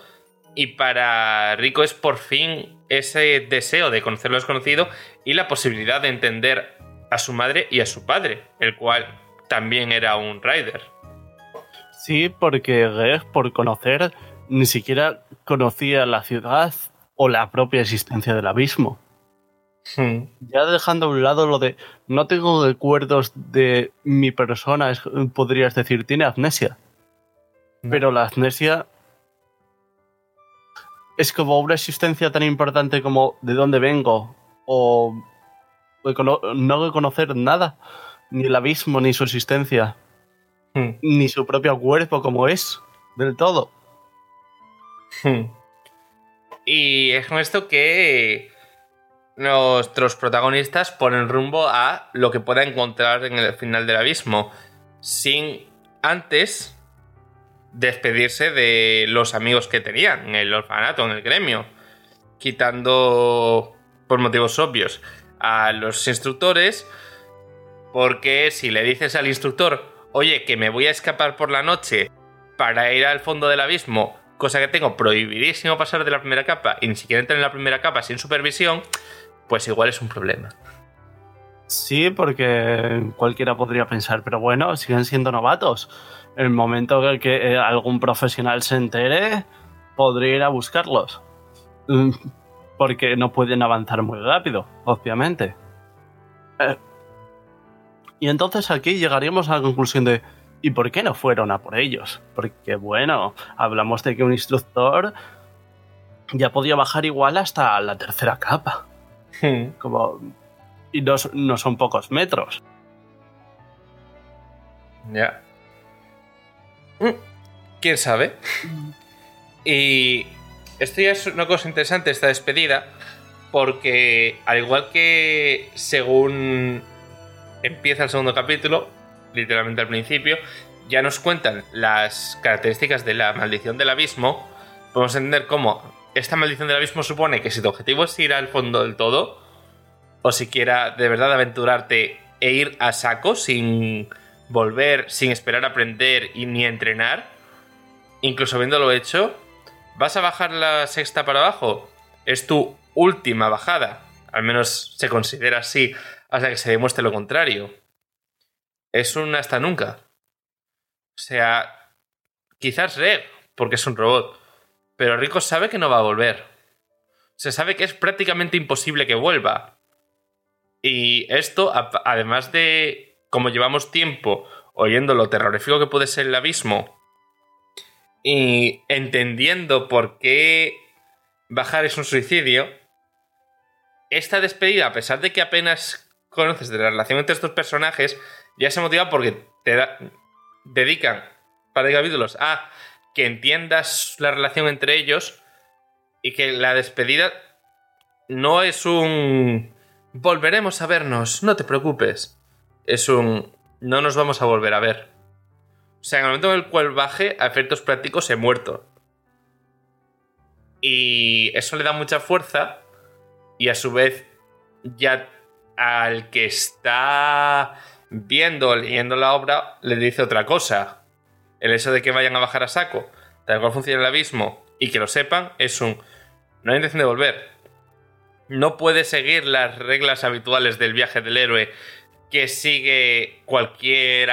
y para Rico es por fin ese deseo de conocer lo desconocido y la posibilidad de entender a su madre y a su padre, el cual también era un rider. Sí, porque Greg, por conocer, ni siquiera conocía la ciudad o la propia existencia del abismo. Ya dejando a un lado lo de no tengo recuerdos de mi persona, es- podrías decir, tiene amnesia. Pero la amnesia es como una existencia tan importante como de dónde vengo o no reconocer nada, ni el abismo, ni su existencia, Hmm. ni su propio cuerpo como es, del todo. Hmm. Y es con esto que nuestros protagonistas ponen rumbo a lo que pueda encontrar en el final del abismo, sin antes despedirse de los amigos que tenían en el orfanato, en el gremio, quitando, por motivos obvios, a los instructores, porque si le dices al instructor, oye, que me voy a escapar por la noche para ir al fondo del abismo, cosa que tengo prohibidísimo pasar de la primera capa y ni siquiera entrar en la primera capa sin supervisión, pues igual es un problema. Sí, porque cualquiera podría pensar, pero bueno, siguen siendo novatos. El momento en el que eh, algún profesional se entere, podría ir a buscarlos. Mm, Porque no pueden avanzar muy rápido, obviamente. Eh, y entonces aquí llegaríamos a la conclusión de ¿y por qué no fueron a por ellos? Porque bueno, hablamos de que un instructor ya podía bajar igual hasta la tercera capa. Como y no, no son pocos metros. Ya. Mm, ¿Quién sabe? Y esto ya es una cosa interesante, esta despedida, porque al igual que según empieza el segundo capítulo, literalmente al principio, ya nos cuentan las características de la maldición del abismo, podemos entender cómo esta maldición del abismo supone que si tu objetivo es ir al fondo del todo, o siquiera de verdad aventurarte e ir a saco sin volver, sin esperar aprender y ni entrenar, incluso habiéndolo hecho, vas a bajar la sexta para abajo. Es tu última bajada. Al menos se considera así hasta que se demuestre lo contrario. Es un hasta nunca. O sea, quizás Reg, porque es un robot, pero Rico sabe que no va a volver. Se sabe que es prácticamente imposible que vuelva. Y esto, además de como llevamos tiempo oyendo lo terrorífico que puede ser el abismo y entendiendo por qué bajar es un suicidio, esta despedida, a pesar de que apenas conoces de la relación entre estos personajes, ya se motiva porque te da- dedican un par de capítulos a que entiendas la relación entre ellos y que la despedida no es un volveremos a vernos, no te preocupes. Es un no nos vamos a volver a ver. O sea, en el momento en el cual baje, a efectos prácticos he muerto. Y eso le da mucha fuerza. Y a su vez, ya al que está viendo, leyendo la obra, le dice otra cosa. El hecho de que vayan a bajar a saco, tal cual funciona el abismo, y que lo sepan, es un. No hay intención de volver. No puede seguir las reglas habituales del viaje del héroe que sigue cualquier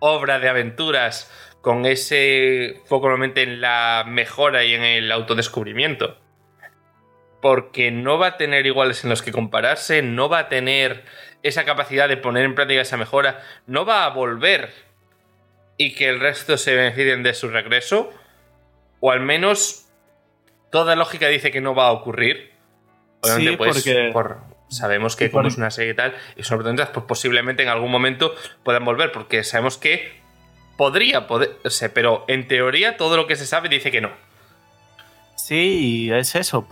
obra de aventuras con ese foco normalmente en la mejora y en el autodescubrimiento. Porque no va a tener iguales en los que compararse, no va a tener esa capacidad de poner en práctica esa mejora, no va a volver y que el resto se beneficien de su regreso, o al menos toda lógica dice que no va a ocurrir. Obviamente, pues, porque... sabemos que como es una serie y tal, y sobre todo pues posiblemente en algún momento puedan volver, porque sabemos que podría poder, pero en teoría todo lo que se sabe dice que no. Sí, es eso.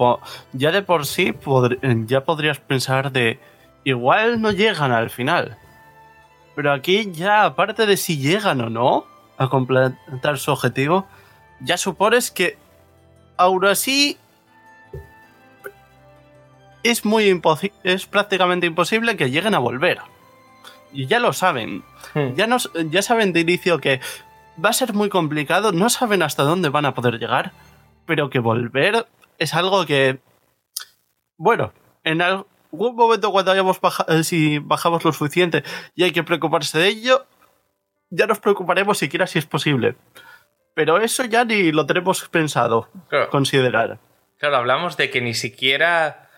Ya de por sí ya podrías pensar de igual no llegan al final. Pero aquí ya, aparte de si llegan o no a completar su objetivo, ya supones que aún así es muy es prácticamente imposible que lleguen a volver. Y ya lo saben. Hmm. Ya, ya saben de inicio que va a ser muy complicado, no saben hasta dónde van a poder llegar, pero que volver es algo que, bueno, en, algo un momento cuando hayamos bajado, eh, si bajamos lo suficiente y hay que preocuparse de ello, ya nos preocuparemos siquiera si es posible. Pero eso ya ni lo tenemos pensado considerar. Claro, hablamos de que ni siquiera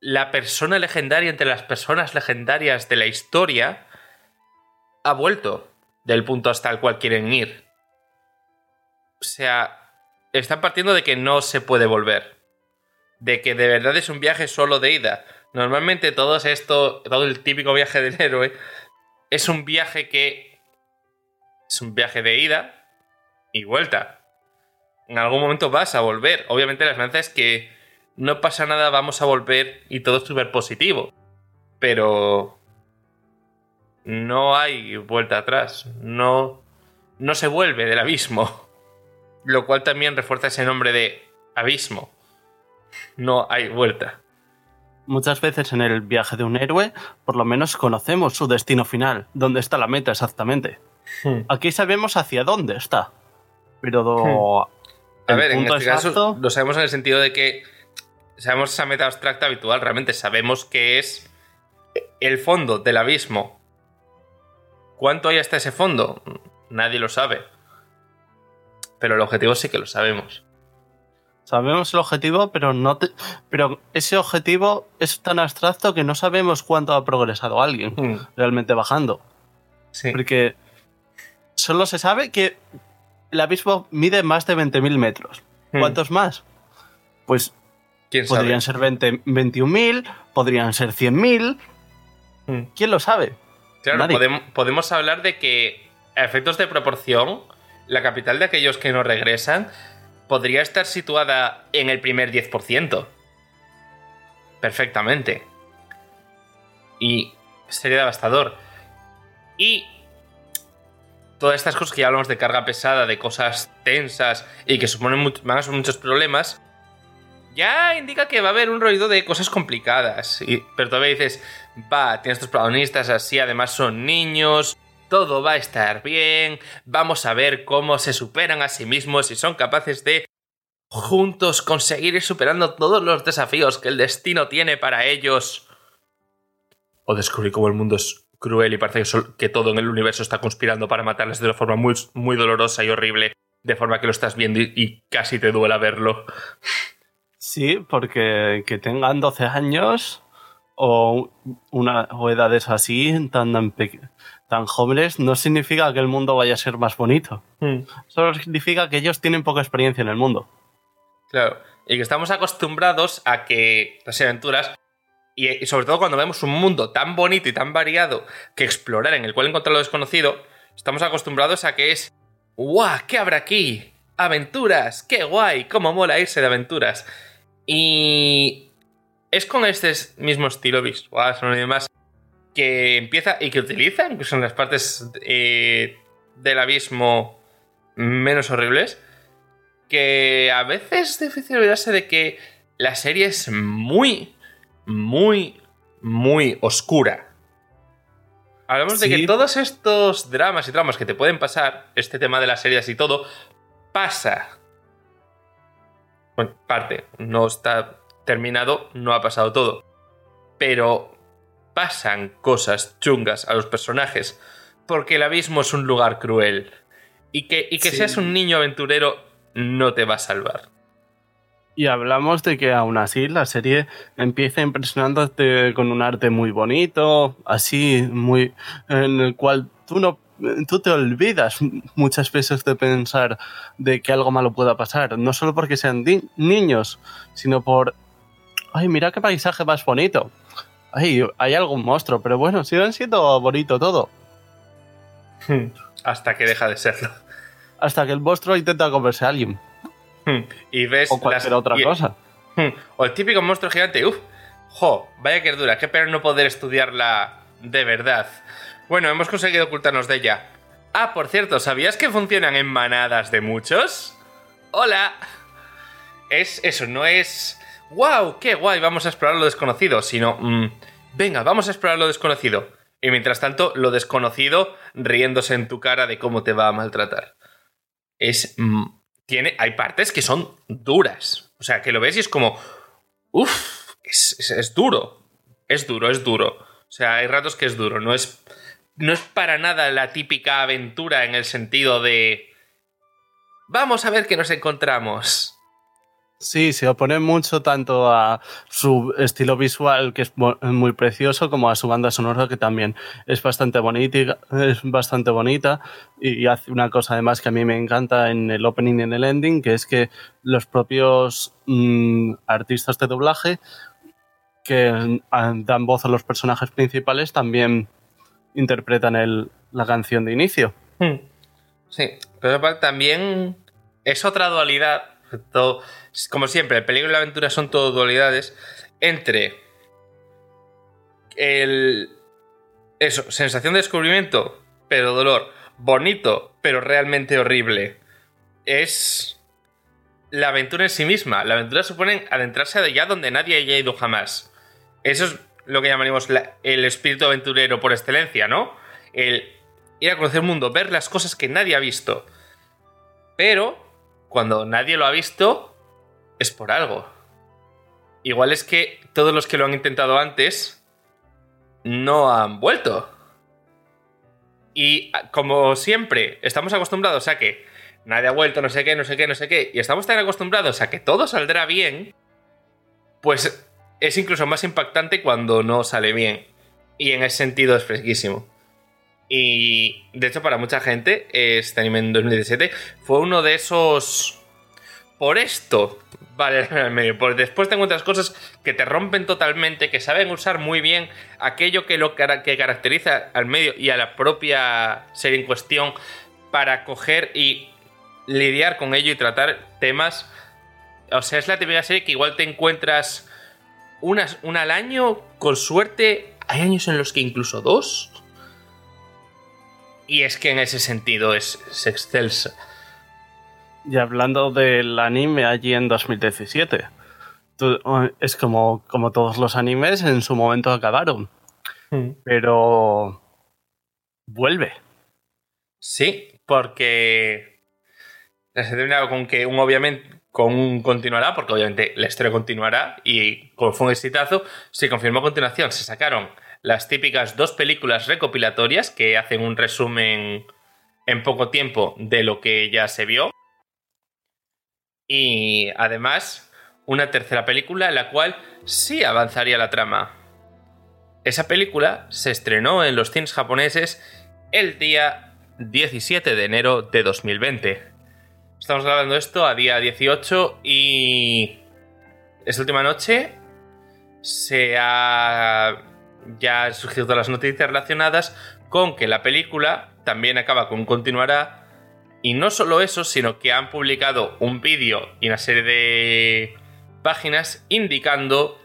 la persona legendaria entre las personas legendarias de la historia ha vuelto del punto hasta el cual quieren ir. O sea, están partiendo de que no se puede volver de que de verdad es un viaje solo de ida. Normalmente todo esto, todo el típico viaje del héroe, es un viaje que es un viaje de ida y vuelta. En algún momento vas a volver. Obviamente la esperanza es que no pasa nada, vamos a volver y todo es súper positivo. Pero no hay vuelta atrás. No, no se vuelve del abismo. Lo cual también refuerza ese nombre de abismo no hay vuelta. Muchas veces en el viaje de un héroe, por lo menos conocemos su destino final, dónde está la meta exactamente. Hmm. Aquí sabemos hacia dónde está. Pero. Hmm. A ver, en este caso lo sabemos en el sentido de que sabemos esa meta abstracta habitual, realmente sabemos que es el fondo del abismo. ¿Cuánto hay hasta ese fondo? Nadie lo sabe. Pero el objetivo sí que lo sabemos. Sabemos el objetivo, pero no pero ese objetivo es tan abstracto que no sabemos cuánto ha progresado alguien hmm. realmente bajando. Sí. Porque solo se sabe que el abismo mide más de 20.000 metros. Hmm. ¿Cuántos más? Pues podrían ser 21.000, podrían ser 100.000. Hmm. ¿Quién lo sabe? Claro, podemos, podemos hablar de que a efectos de proporción, la capital de aquellos que no regresan podría estar situada en el primer 10%. Perfectamente. Y sería devastador. Y todas estas cosas que ya hablamos de carga pesada, de cosas tensas y que suponen van a ser muchos problemas, ya indica que va a haber un ruido de cosas complicadas. Pero todavía dices, va, tienes estos protagonistas así, además son niños, todo va a estar bien, vamos a ver cómo se superan a sí mismos y son capaces de juntos conseguir ir superando todos los desafíos que el destino tiene para ellos. O descubrir cómo el mundo es cruel y parece que todo en el universo está conspirando para matarles de una forma muy, muy dolorosa y horrible, de forma que lo estás viendo y, casi te duela verlo. Sí, porque que tengan 12 años o, una, o edades así, tan, tan, tan jóvenes no significa que el mundo vaya a ser más bonito. Hmm. Solo significa que ellos tienen poca experiencia en el mundo. Claro, y que estamos acostumbrados a que las aventuras, y, sobre todo cuando vemos un mundo tan bonito y tan variado que explorar, en el cual encontrar lo desconocido, estamos acostumbrados a que es, ¡guau! ¿Qué habrá aquí? ¡Aventuras! ¡Qué guay! ¡Cómo mola irse de aventuras! Y es con este mismo estilo visual, son y demás, que empieza y que utiliza, incluso en las partes eh, del abismo menos horribles, que a veces es difícil olvidarse de que la serie es muy, muy, muy oscura. Hablamos de que todos estos dramas y traumas que te pueden pasar, este tema de las series y todo, pasa. Bueno, parte, no está terminado, no ha pasado todo. Pero pasan cosas chungas a los personajes, porque el abismo es un lugar cruel. Y que, y que Sí. seas un niño aventurero no te va a salvar. Y hablamos de que aún así la serie empieza impresionándote con un arte muy bonito, así, muy. en el cual tú no. Tú te olvidas muchas veces de pensar de que algo malo pueda pasar, no solo porque sean niños, sino por. Ay, mira qué paisaje más bonito. Ay, hay algún monstruo, pero bueno, sigue siendo bonito todo. Hasta que deja de serlo. Hasta que el monstruo intenta comerse a alguien. Y ves. O cualquier las- otra y- cosa. O el típico monstruo gigante. Uf, jo, vaya que dura. Qué pena no poder estudiarla de verdad. Bueno, hemos conseguido ocultarnos de ella. Ah, por cierto, ¿sabías que funcionan en manadas de muchos? ¡Hola! Es eso, no es. ¡Wow! ¡Qué guay! Vamos a explorar lo desconocido. Sino. mm, venga, vamos a explorar lo desconocido. Y mientras tanto, lo desconocido riéndose en tu cara de cómo te va a maltratar. Es. mm, tiene. Hay partes que son duras. O sea, que lo ves y es como. Uf, es, es- es duro. Es duro, es duro. O sea, hay ratos que es duro. No es. No es para nada la típica aventura en el sentido de. Vamos a ver qué nos encontramos. Sí, se opone mucho tanto a su estilo visual, que es muy precioso, como a su banda sonora, que también es bastante bonita, es bastante bonita y hace una cosa además que a mí me encanta en el opening y en el ending, que es que los propios mm, artistas de doblaje que dan voz a los personajes principales también interpretan la canción de inicio. Hmm. Sí, pero también es otra dualidad. Todo- como siempre, el peligro y la aventura son todo dualidades. Entre el. Eso, sensación de descubrimiento, pero dolor. Bonito, pero realmente horrible. Es. La aventura en sí misma. La aventura supone adentrarse allá donde nadie haya ido jamás. Eso es lo que llamaríamos la- el espíritu aventurero por excelencia, ¿no? El ir a conocer el mundo, ver las cosas que nadie ha visto. Pero, cuando nadie lo ha visto, es por algo. Igual es que todos los que lo han intentado antes no han vuelto. Y ah, como siempre, estamos acostumbrados a que nadie ha vuelto, no sé qué, no sé qué, no sé qué, y estamos tan acostumbrados a que todo saldrá bien, pues es incluso más impactante cuando no sale bien. Y en ese sentido es fresquísimo. Y de hecho, para mucha gente, este anime en 2017 fue uno de esos. Por esto, vale, al medio. Por después te encuentras cosas que te rompen totalmente, que saben usar muy bien aquello que lo que caracteriza al medio y a la propia serie en cuestión para coger y lidiar con ello y tratar temas. O sea, es la típica serie que igual te encuentras una al año, con suerte. Hay años en los que incluso dos. Y es que en ese sentido es, es excelsa. Y hablando del anime allí en 2017, tú- es como, como todos los animes en su momento acabaron, pero vuelve. Sí, porque se terminado con que un obviamente con un continuará, porque obviamente la historia continuará y como fue un exitazo, se confirmó a continuación. Se sacaron las típicas dos películas recopilatorias que hacen un resumen en poco tiempo de lo que ya se vio. Y además, una tercera película en la cual sí avanzaría la trama. Esa película se estrenó en los cines japoneses el día 17 de enero de 2020. Estamos grabando esto a día 18 y esta última noche se ha ya han surgido todas las noticias relacionadas con que la película también acaba con continuará y no solo eso, sino que han publicado un vídeo y una serie de páginas indicando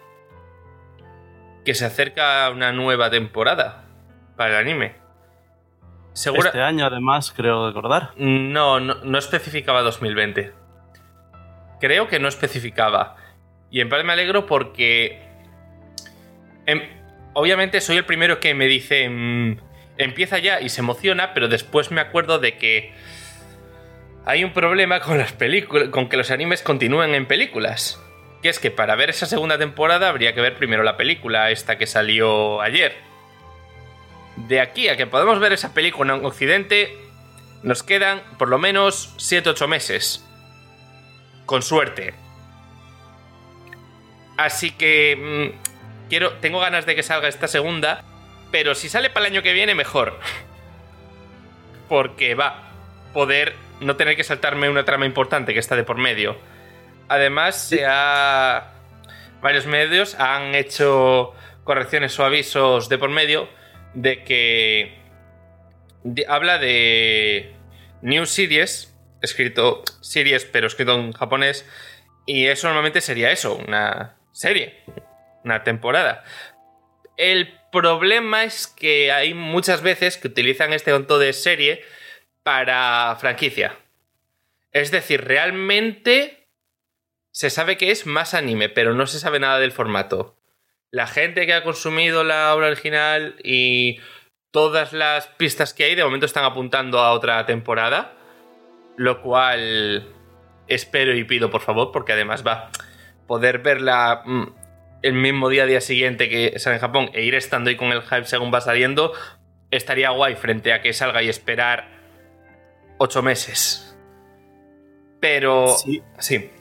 que se acerca una nueva temporada para el anime. Segura... Este año, además, creo recordar. No, no, no especificaba 2020. Creo que no especificaba. Y en parte me alegro porque. em, obviamente soy el primero que me dice. mm, empieza ya y se emociona, pero después me acuerdo de que. Hay un problema con las películas. con que los animes continúen en películas. Que es que para ver esa segunda temporada habría que ver primero la película, esta que salió ayer. De aquí a que podamos ver esa película en Occidente, nos quedan por lo menos 7-8 meses. Con suerte. Así que. Quiero. Tengo ganas de que salga esta segunda. Pero si sale para el año que viene, mejor. Porque va. Poder no tener que saltarme una trama importante que está de por medio. Además, se ha. Varios medios han hecho correcciones o avisos de por medio de que de- habla de New Series, escrito series pero escrito en japonés, y eso normalmente sería eso, una serie, una temporada. El problema es que hay muchas veces que utilizan este conto de serie para franquicia. Es decir, realmente se sabe que es más anime, pero no se sabe nada del formato. La gente que ha consumido la obra original y todas las pistas que hay de momento están apuntando a otra temporada, lo cual espero y pido por favor, porque además va poder verla mm, el mismo día, día siguiente que sale en Japón e ir estando ahí con el hype según va saliendo, estaría guay frente a que salga y esperar ocho meses. Pero... Sí. sí.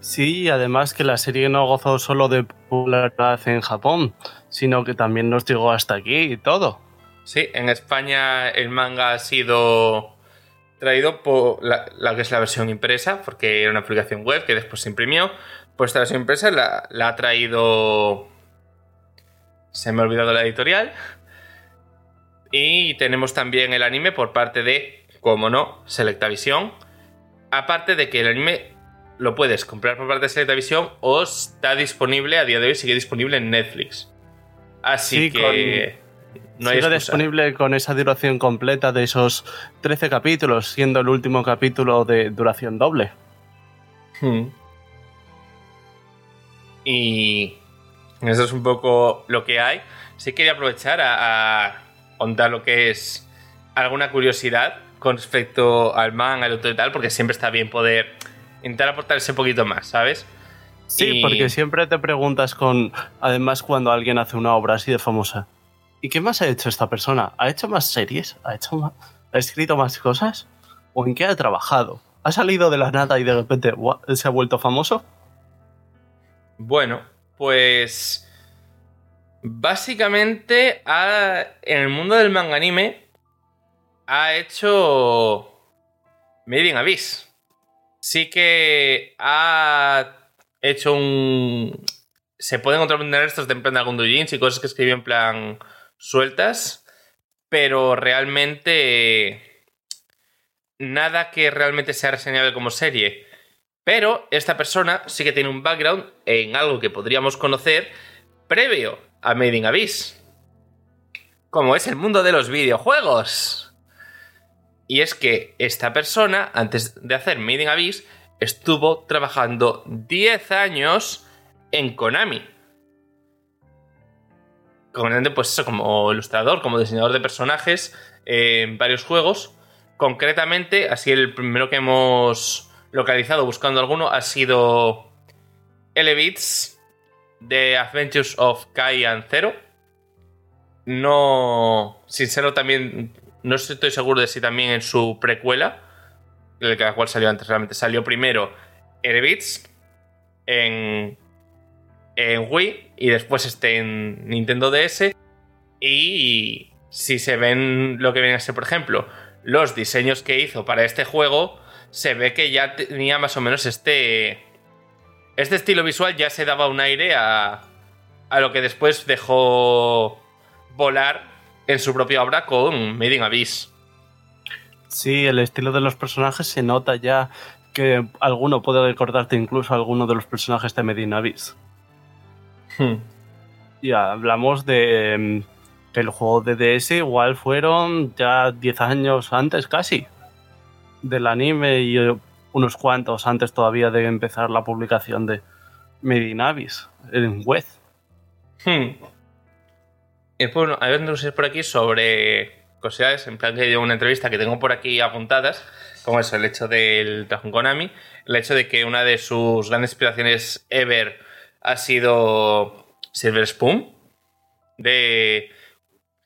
Sí, y además que la serie no gozó solo de popularidad en Japón, sino que también nos llegó hasta aquí y todo. Sí, en España el manga ha sido traído por la, la que es la versión impresa, porque era una aplicación web que después se imprimió. Pues versión impresa la, la ha traído. Se me ha olvidado la editorial. Y tenemos también el anime por parte de, como no, Selectavision. Aparte de que el anime lo puedes comprar por parte de Selectavision o está disponible, a día de hoy sigue disponible en Netflix. Así Sí, que no hay Sigue disponible con esa duración completa de esos 13 capítulos, siendo el último capítulo de duración doble. Hmm. Y eso es un poco lo que hay. Sí quería aprovechar a, a contar lo que es alguna curiosidad con respecto al manga, al otro y tal, porque siempre está bien poder intentar aportar ese poquito más, ¿sabes? Sí, Y- porque siempre te preguntas con, además cuando alguien hace una obra así de famosa, ¿y qué más ha hecho esta persona? ¿Ha hecho más series? ¿Ha, hecho más- ¿Ha escrito más cosas? ¿O en qué ha trabajado? ¿Ha salido de la nada y de repente se ha vuelto famoso? Bueno, pues. Básicamente, ha- en el mundo del manga anime, ha hecho. Made in Abyss. Sí que ha hecho un. Se pueden encontrar estos de en plan de algún doujins y cosas que escribió en plan sueltas, pero realmente. Nada que realmente sea reseñable como serie. Pero esta persona sí que tiene un background en algo que podríamos conocer previo a Made in Abyss. Como es el mundo de los videojuegos. Y es que esta persona, antes de hacer Made in Abyss, estuvo trabajando 10 años en Konami. Pues eso, como ilustrador, como diseñador de personajes eh, en varios juegos. Concretamente, así el primero que hemos localizado buscando alguno ha sido Elevits de Adventures of Kai and Zero. No. Sincero, también. No estoy seguro de si también en su precuela, la cual salió antes, realmente salió primero Elevits en, en Wii y después este en Nintendo DS. Y si se ven lo que viene a ser, por ejemplo, los diseños que hizo para este juego, se ve que ya tenía más o menos este. Este estilo visual ya se daba un aire a, a lo que después dejó volar en su propia obra con Made in Abyss. Sí, el estilo de los personajes se nota ya que alguno puede recordarte incluso a alguno de los personajes de Medina Abyss. Hmm. Ya hablamos de, Que el juego de DS igual fueron ya 10 años antes casi del anime y eh, unos cuantos antes todavía de empezar la publicación de Medinavis en web. Hmm. Y después, bueno, hay noticias por aquí sobre cosas, en plan que hay una entrevista que tengo por aquí apuntadas, como eso, el hecho del trabajo Konami, el hecho de que una de sus grandes inspiraciones ever ha sido Silver Spoon, de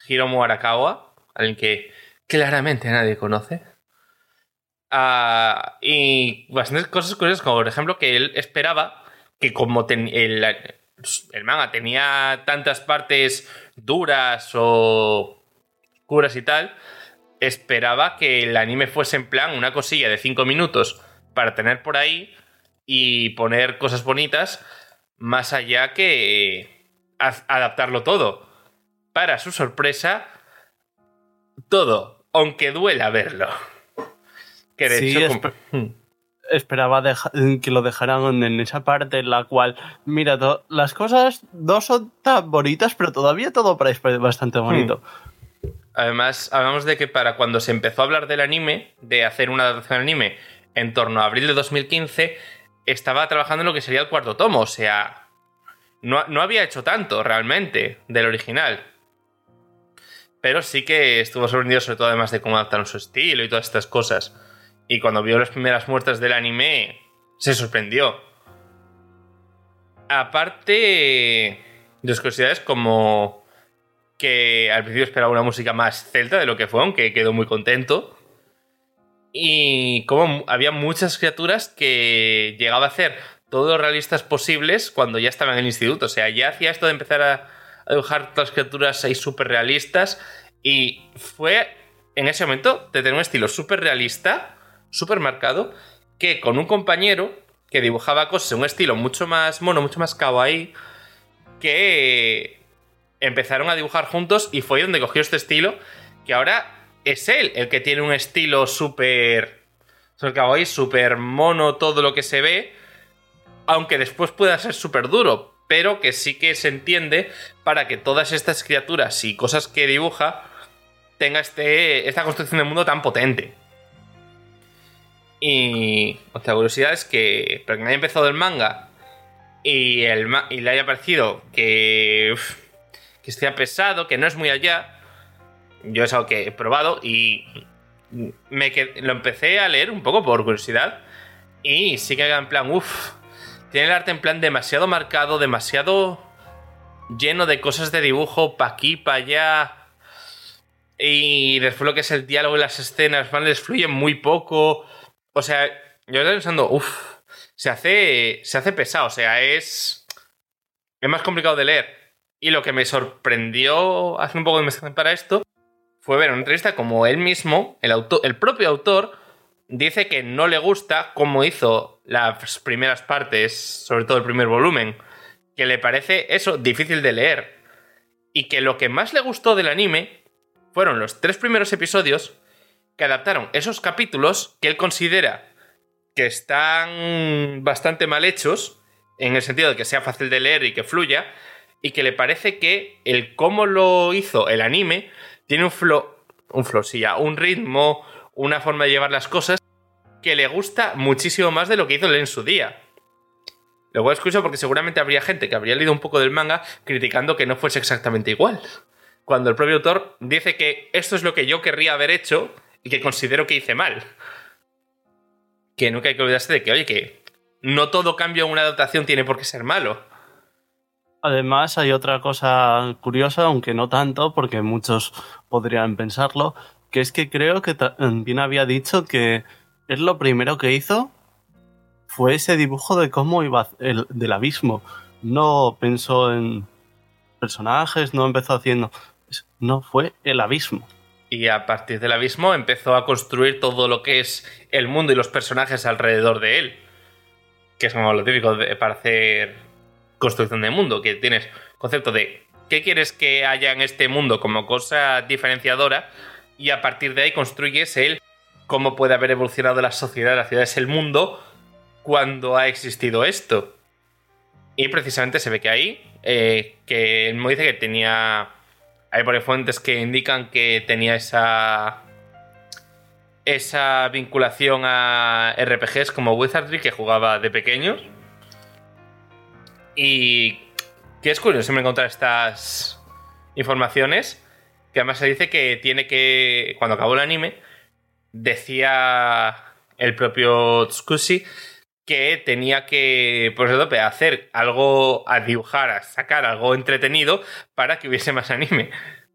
Hiromu Arakawa, alguien que claramente nadie conoce. Y bastantes cosas curiosas, como por ejemplo que él esperaba que como ten- el, manga tenía tantas partes duras o oscuras y tal, esperaba que el anime fuese en plan una cosilla de 5 minutos para tener por ahí y poner cosas bonitas, más allá que adaptarlo todo. Para su sorpresa, todo, aunque duela verlo. Que de Sí, hecho, Hmm. Esperaba que lo dejaran en esa parte en la cual, mira, las cosas no son tan bonitas, pero todavía todo parece bastante bonito. Además, hablamos de que para cuando se empezó a hablar del anime, de hacer una adaptación al anime, en torno a abril de 2015, estaba trabajando en lo que sería el cuarto tomo. O sea, no, no había hecho tanto realmente del original. Pero sí que estuvo sorprendido sobre todo además de cómo adaptaron su estilo y todas estas cosas. Y cuando vio las primeras muertes del anime, se sorprendió. Aparte, dos curiosidades como que al principio esperaba una música más celta de lo que fue, aunque quedó muy contento. Y como había muchas criaturas que llegaba a hacer todos los realistas posibles cuando ya estaba en el instituto. O sea, ya hacía esto de empezar a, dibujar las criaturas ahí súper realistas. Y fue en ese momento de tener un estilo súper realista, súper marcado, que con un compañero que dibujaba cosas en un estilo mucho más mono, mucho más kawaii, que empezaron a dibujar juntos y fue donde cogió este estilo, que ahora es él el que tiene un estilo súper kawaii, súper mono, todo lo que se ve, aunque después pueda ser súper duro, pero que sí que se entiende para que todas estas criaturas y cosas que dibuja tenga este, esta construcción de mundo tan potente. Y otra curiosidad es que, para que haya empezado el manga y, el y le haya parecido que, que esté pesado, que no es muy allá, yo es algo que he probado y me lo empecé a leer un poco por curiosidad y sí que en plan, uff, tiene el arte en plan demasiado marcado, demasiado lleno de cosas de dibujo, pa' aquí, pa' allá. Y después lo que es el diálogo y las escenas, van, les fluyen muy poco. O sea, yo estaba pensando, uff, se hace, se hace pesado, o sea, es, es más complicado de leer. Y lo que me sorprendió hacer un poco de investigación para esto fue ver una entrevista como él mismo, el, autor, el propio autor, dice que no le gusta cómo hizo las primeras partes, sobre todo el primer volumen, que le parece eso difícil de leer. Y que lo que más le gustó del anime fueron los tres primeros episodios que adaptaron esos capítulos que él considera que están bastante mal hechos, en el sentido de que sea fácil de leer y que fluya, y que le parece que el cómo lo hizo el anime tiene un flow, un flow, sí, ya, un ritmo, una forma de llevar las cosas que le gusta muchísimo más de lo que hizo él en su día. Luego es curioso porque seguramente habría gente que habría leído un poco del manga criticando que no fuese exactamente igual. Cuando el propio autor dice que esto es lo que yo querría haber hecho y que considero que hice mal. Que nunca hay que olvidarse de que, oye, que no todo cambio en una adaptación tiene por qué ser malo. Además, hay otra cosa curiosa, aunque no tanto, porque muchos podrían pensarlo, que es que creo que también había dicho que es lo primero que hizo fue ese dibujo de cómo iba el, del abismo. No pensó en personajes, no empezó haciendo. No, fue el abismo. Y a partir del abismo empezó a construir todo lo que es el mundo y los personajes alrededor de él. Que es como lo típico para hacer construcción de mundo, que tienes concepto de qué quieres que haya en este mundo como cosa diferenciadora y a partir de ahí construyes el cómo puede haber evolucionado la sociedad, las ciudades, el mundo cuando ha existido esto. Y precisamente se ve que ahí, eh, que él me dice que tenía hay ahí fuentes que indican que tenía esa esa vinculación a RPGs como Wizardry que jugaba de pequeños. Y que es curioso siempre encontrar estas informaciones. Que además se dice que tiene que. Cuando acabó el anime, decía el propio Tsukushi que tenía que, por ejemplo, hacer algo, a dibujar, a sacar algo entretenido para que hubiese más anime.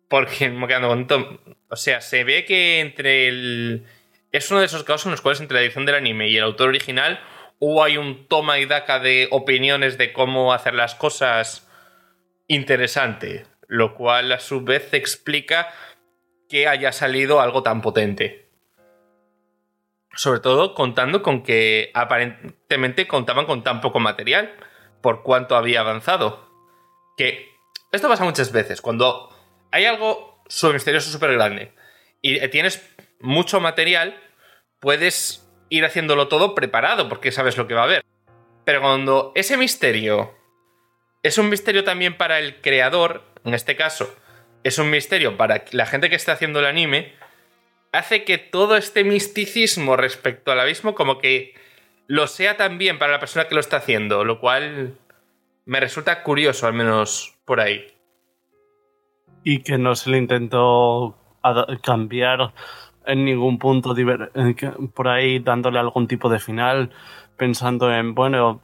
Porque me quedando con Tom. O sea, se ve que entre el. Es uno de esos casos en los cuales entre la edición del anime y el autor original hubo hay un toma y daca de opiniones de cómo hacer las cosas interesante. Lo cual a su vez explica que haya salido algo tan potente. Sobre todo contando con que aparentemente contaban con tan poco material por cuánto había avanzado. Que esto pasa muchas veces. Cuando hay algo súper misterioso, súper grande y tienes mucho material, puedes ir haciéndolo todo preparado porque sabes lo que va a haber. Pero cuando ese misterio es un misterio también para el creador, en este caso, es un misterio para la gente que está haciendo el anime, hace que todo este misticismo respecto al abismo como que lo sea también para la persona que lo está haciendo, lo cual me resulta curioso, al menos por ahí. Y que no se le intentó cambiar en ningún punto por ahí dándole algún tipo de final, pensando en, bueno,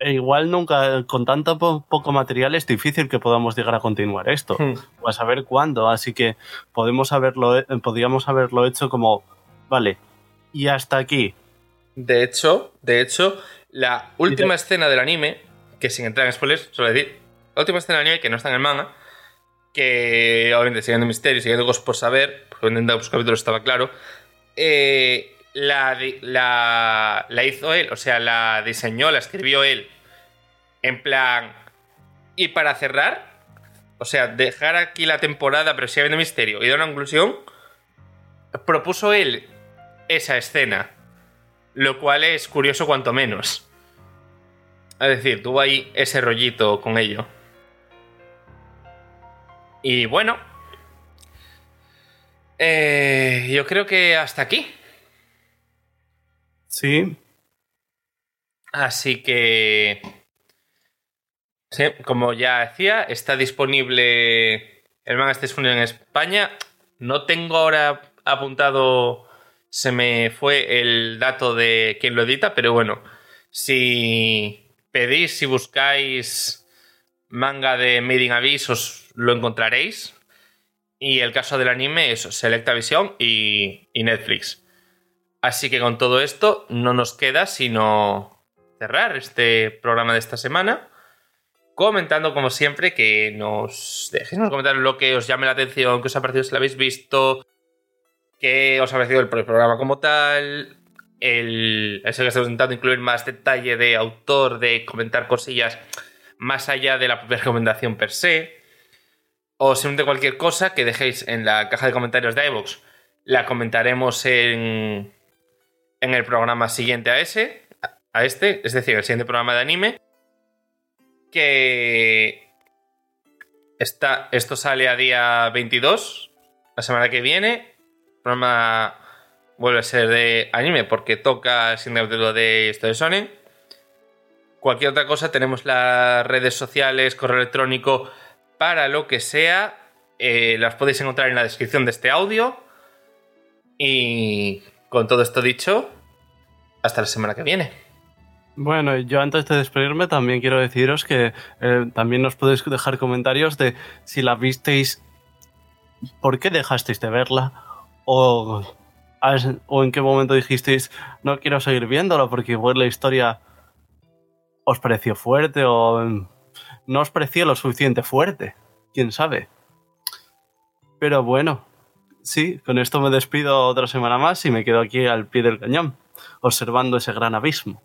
e igual nunca, con tanto poco material, es difícil que podamos llegar a continuar esto, hmm. o a saber cuándo. Así que podemos haberlo, podríamos haberlo hecho como, vale, y hasta aquí. De hecho, de hecho, la última escena del anime, que sin entrar en spoilers, suelo decir, la última escena del anime, que no está en el manga, que obviamente siguiendo misterios, siguiendo cosas por saber, porque en los capítulos estaba claro, eh, la, la, hizo él, o sea, la diseñó, la escribió él. En plan. Y para cerrar, o sea, dejar aquí la temporada, pero si habiendo misterio y dar una conclusión, propuso él esa escena. Lo cual es curioso cuanto menos. Es decir, tuvo ahí ese rollito con ello. Y bueno. Eh, yo creo que hasta aquí. Sí. Así que. Sí, como ya decía, está disponible. El manga disponible en España. No tengo ahora apuntado. Se me fue el dato de quién lo edita, pero bueno. Si pedís, si buscáis manga de Made in Abyss, os lo encontraréis. Y el caso del anime es Selecta Visión y Netflix. Así que con todo esto no nos queda sino cerrar este programa de esta semana comentando como siempre que nos dejéis comentarios lo que os llame la atención, que os ha parecido si lo habéis visto, que os ha parecido el programa como tal, el, eso que estamos intentando incluir más detalle de autor, de comentar cosillas más allá de la propia recomendación per se, o simplemente cualquier cosa que dejéis en la caja de comentarios de iVoox, la comentaremos en, en el programa siguiente a ese, a este, es decir, el siguiente programa de anime. Que está, esto sale a día 22, la semana que viene. El programa vuelve a ser de anime porque toca sin lo de esto de Sony. Cualquier otra cosa, tenemos las redes sociales, correo electrónico, para lo que sea. Eh, las podéis encontrar en la descripción de este audio. Y con todo esto dicho, hasta la semana que viene. Bueno, yo antes de despedirme también quiero deciros que eh, también nos podéis dejar comentarios de si la visteis, por qué dejasteis de verla o, o en qué momento dijisteis no quiero seguir viéndola porque igual la historia os pareció fuerte o no os pareció lo suficiente fuerte, quién sabe. Pero bueno, sí, con esto me despido otra semana más y me quedo aquí al pie del cañón, observando ese gran abismo.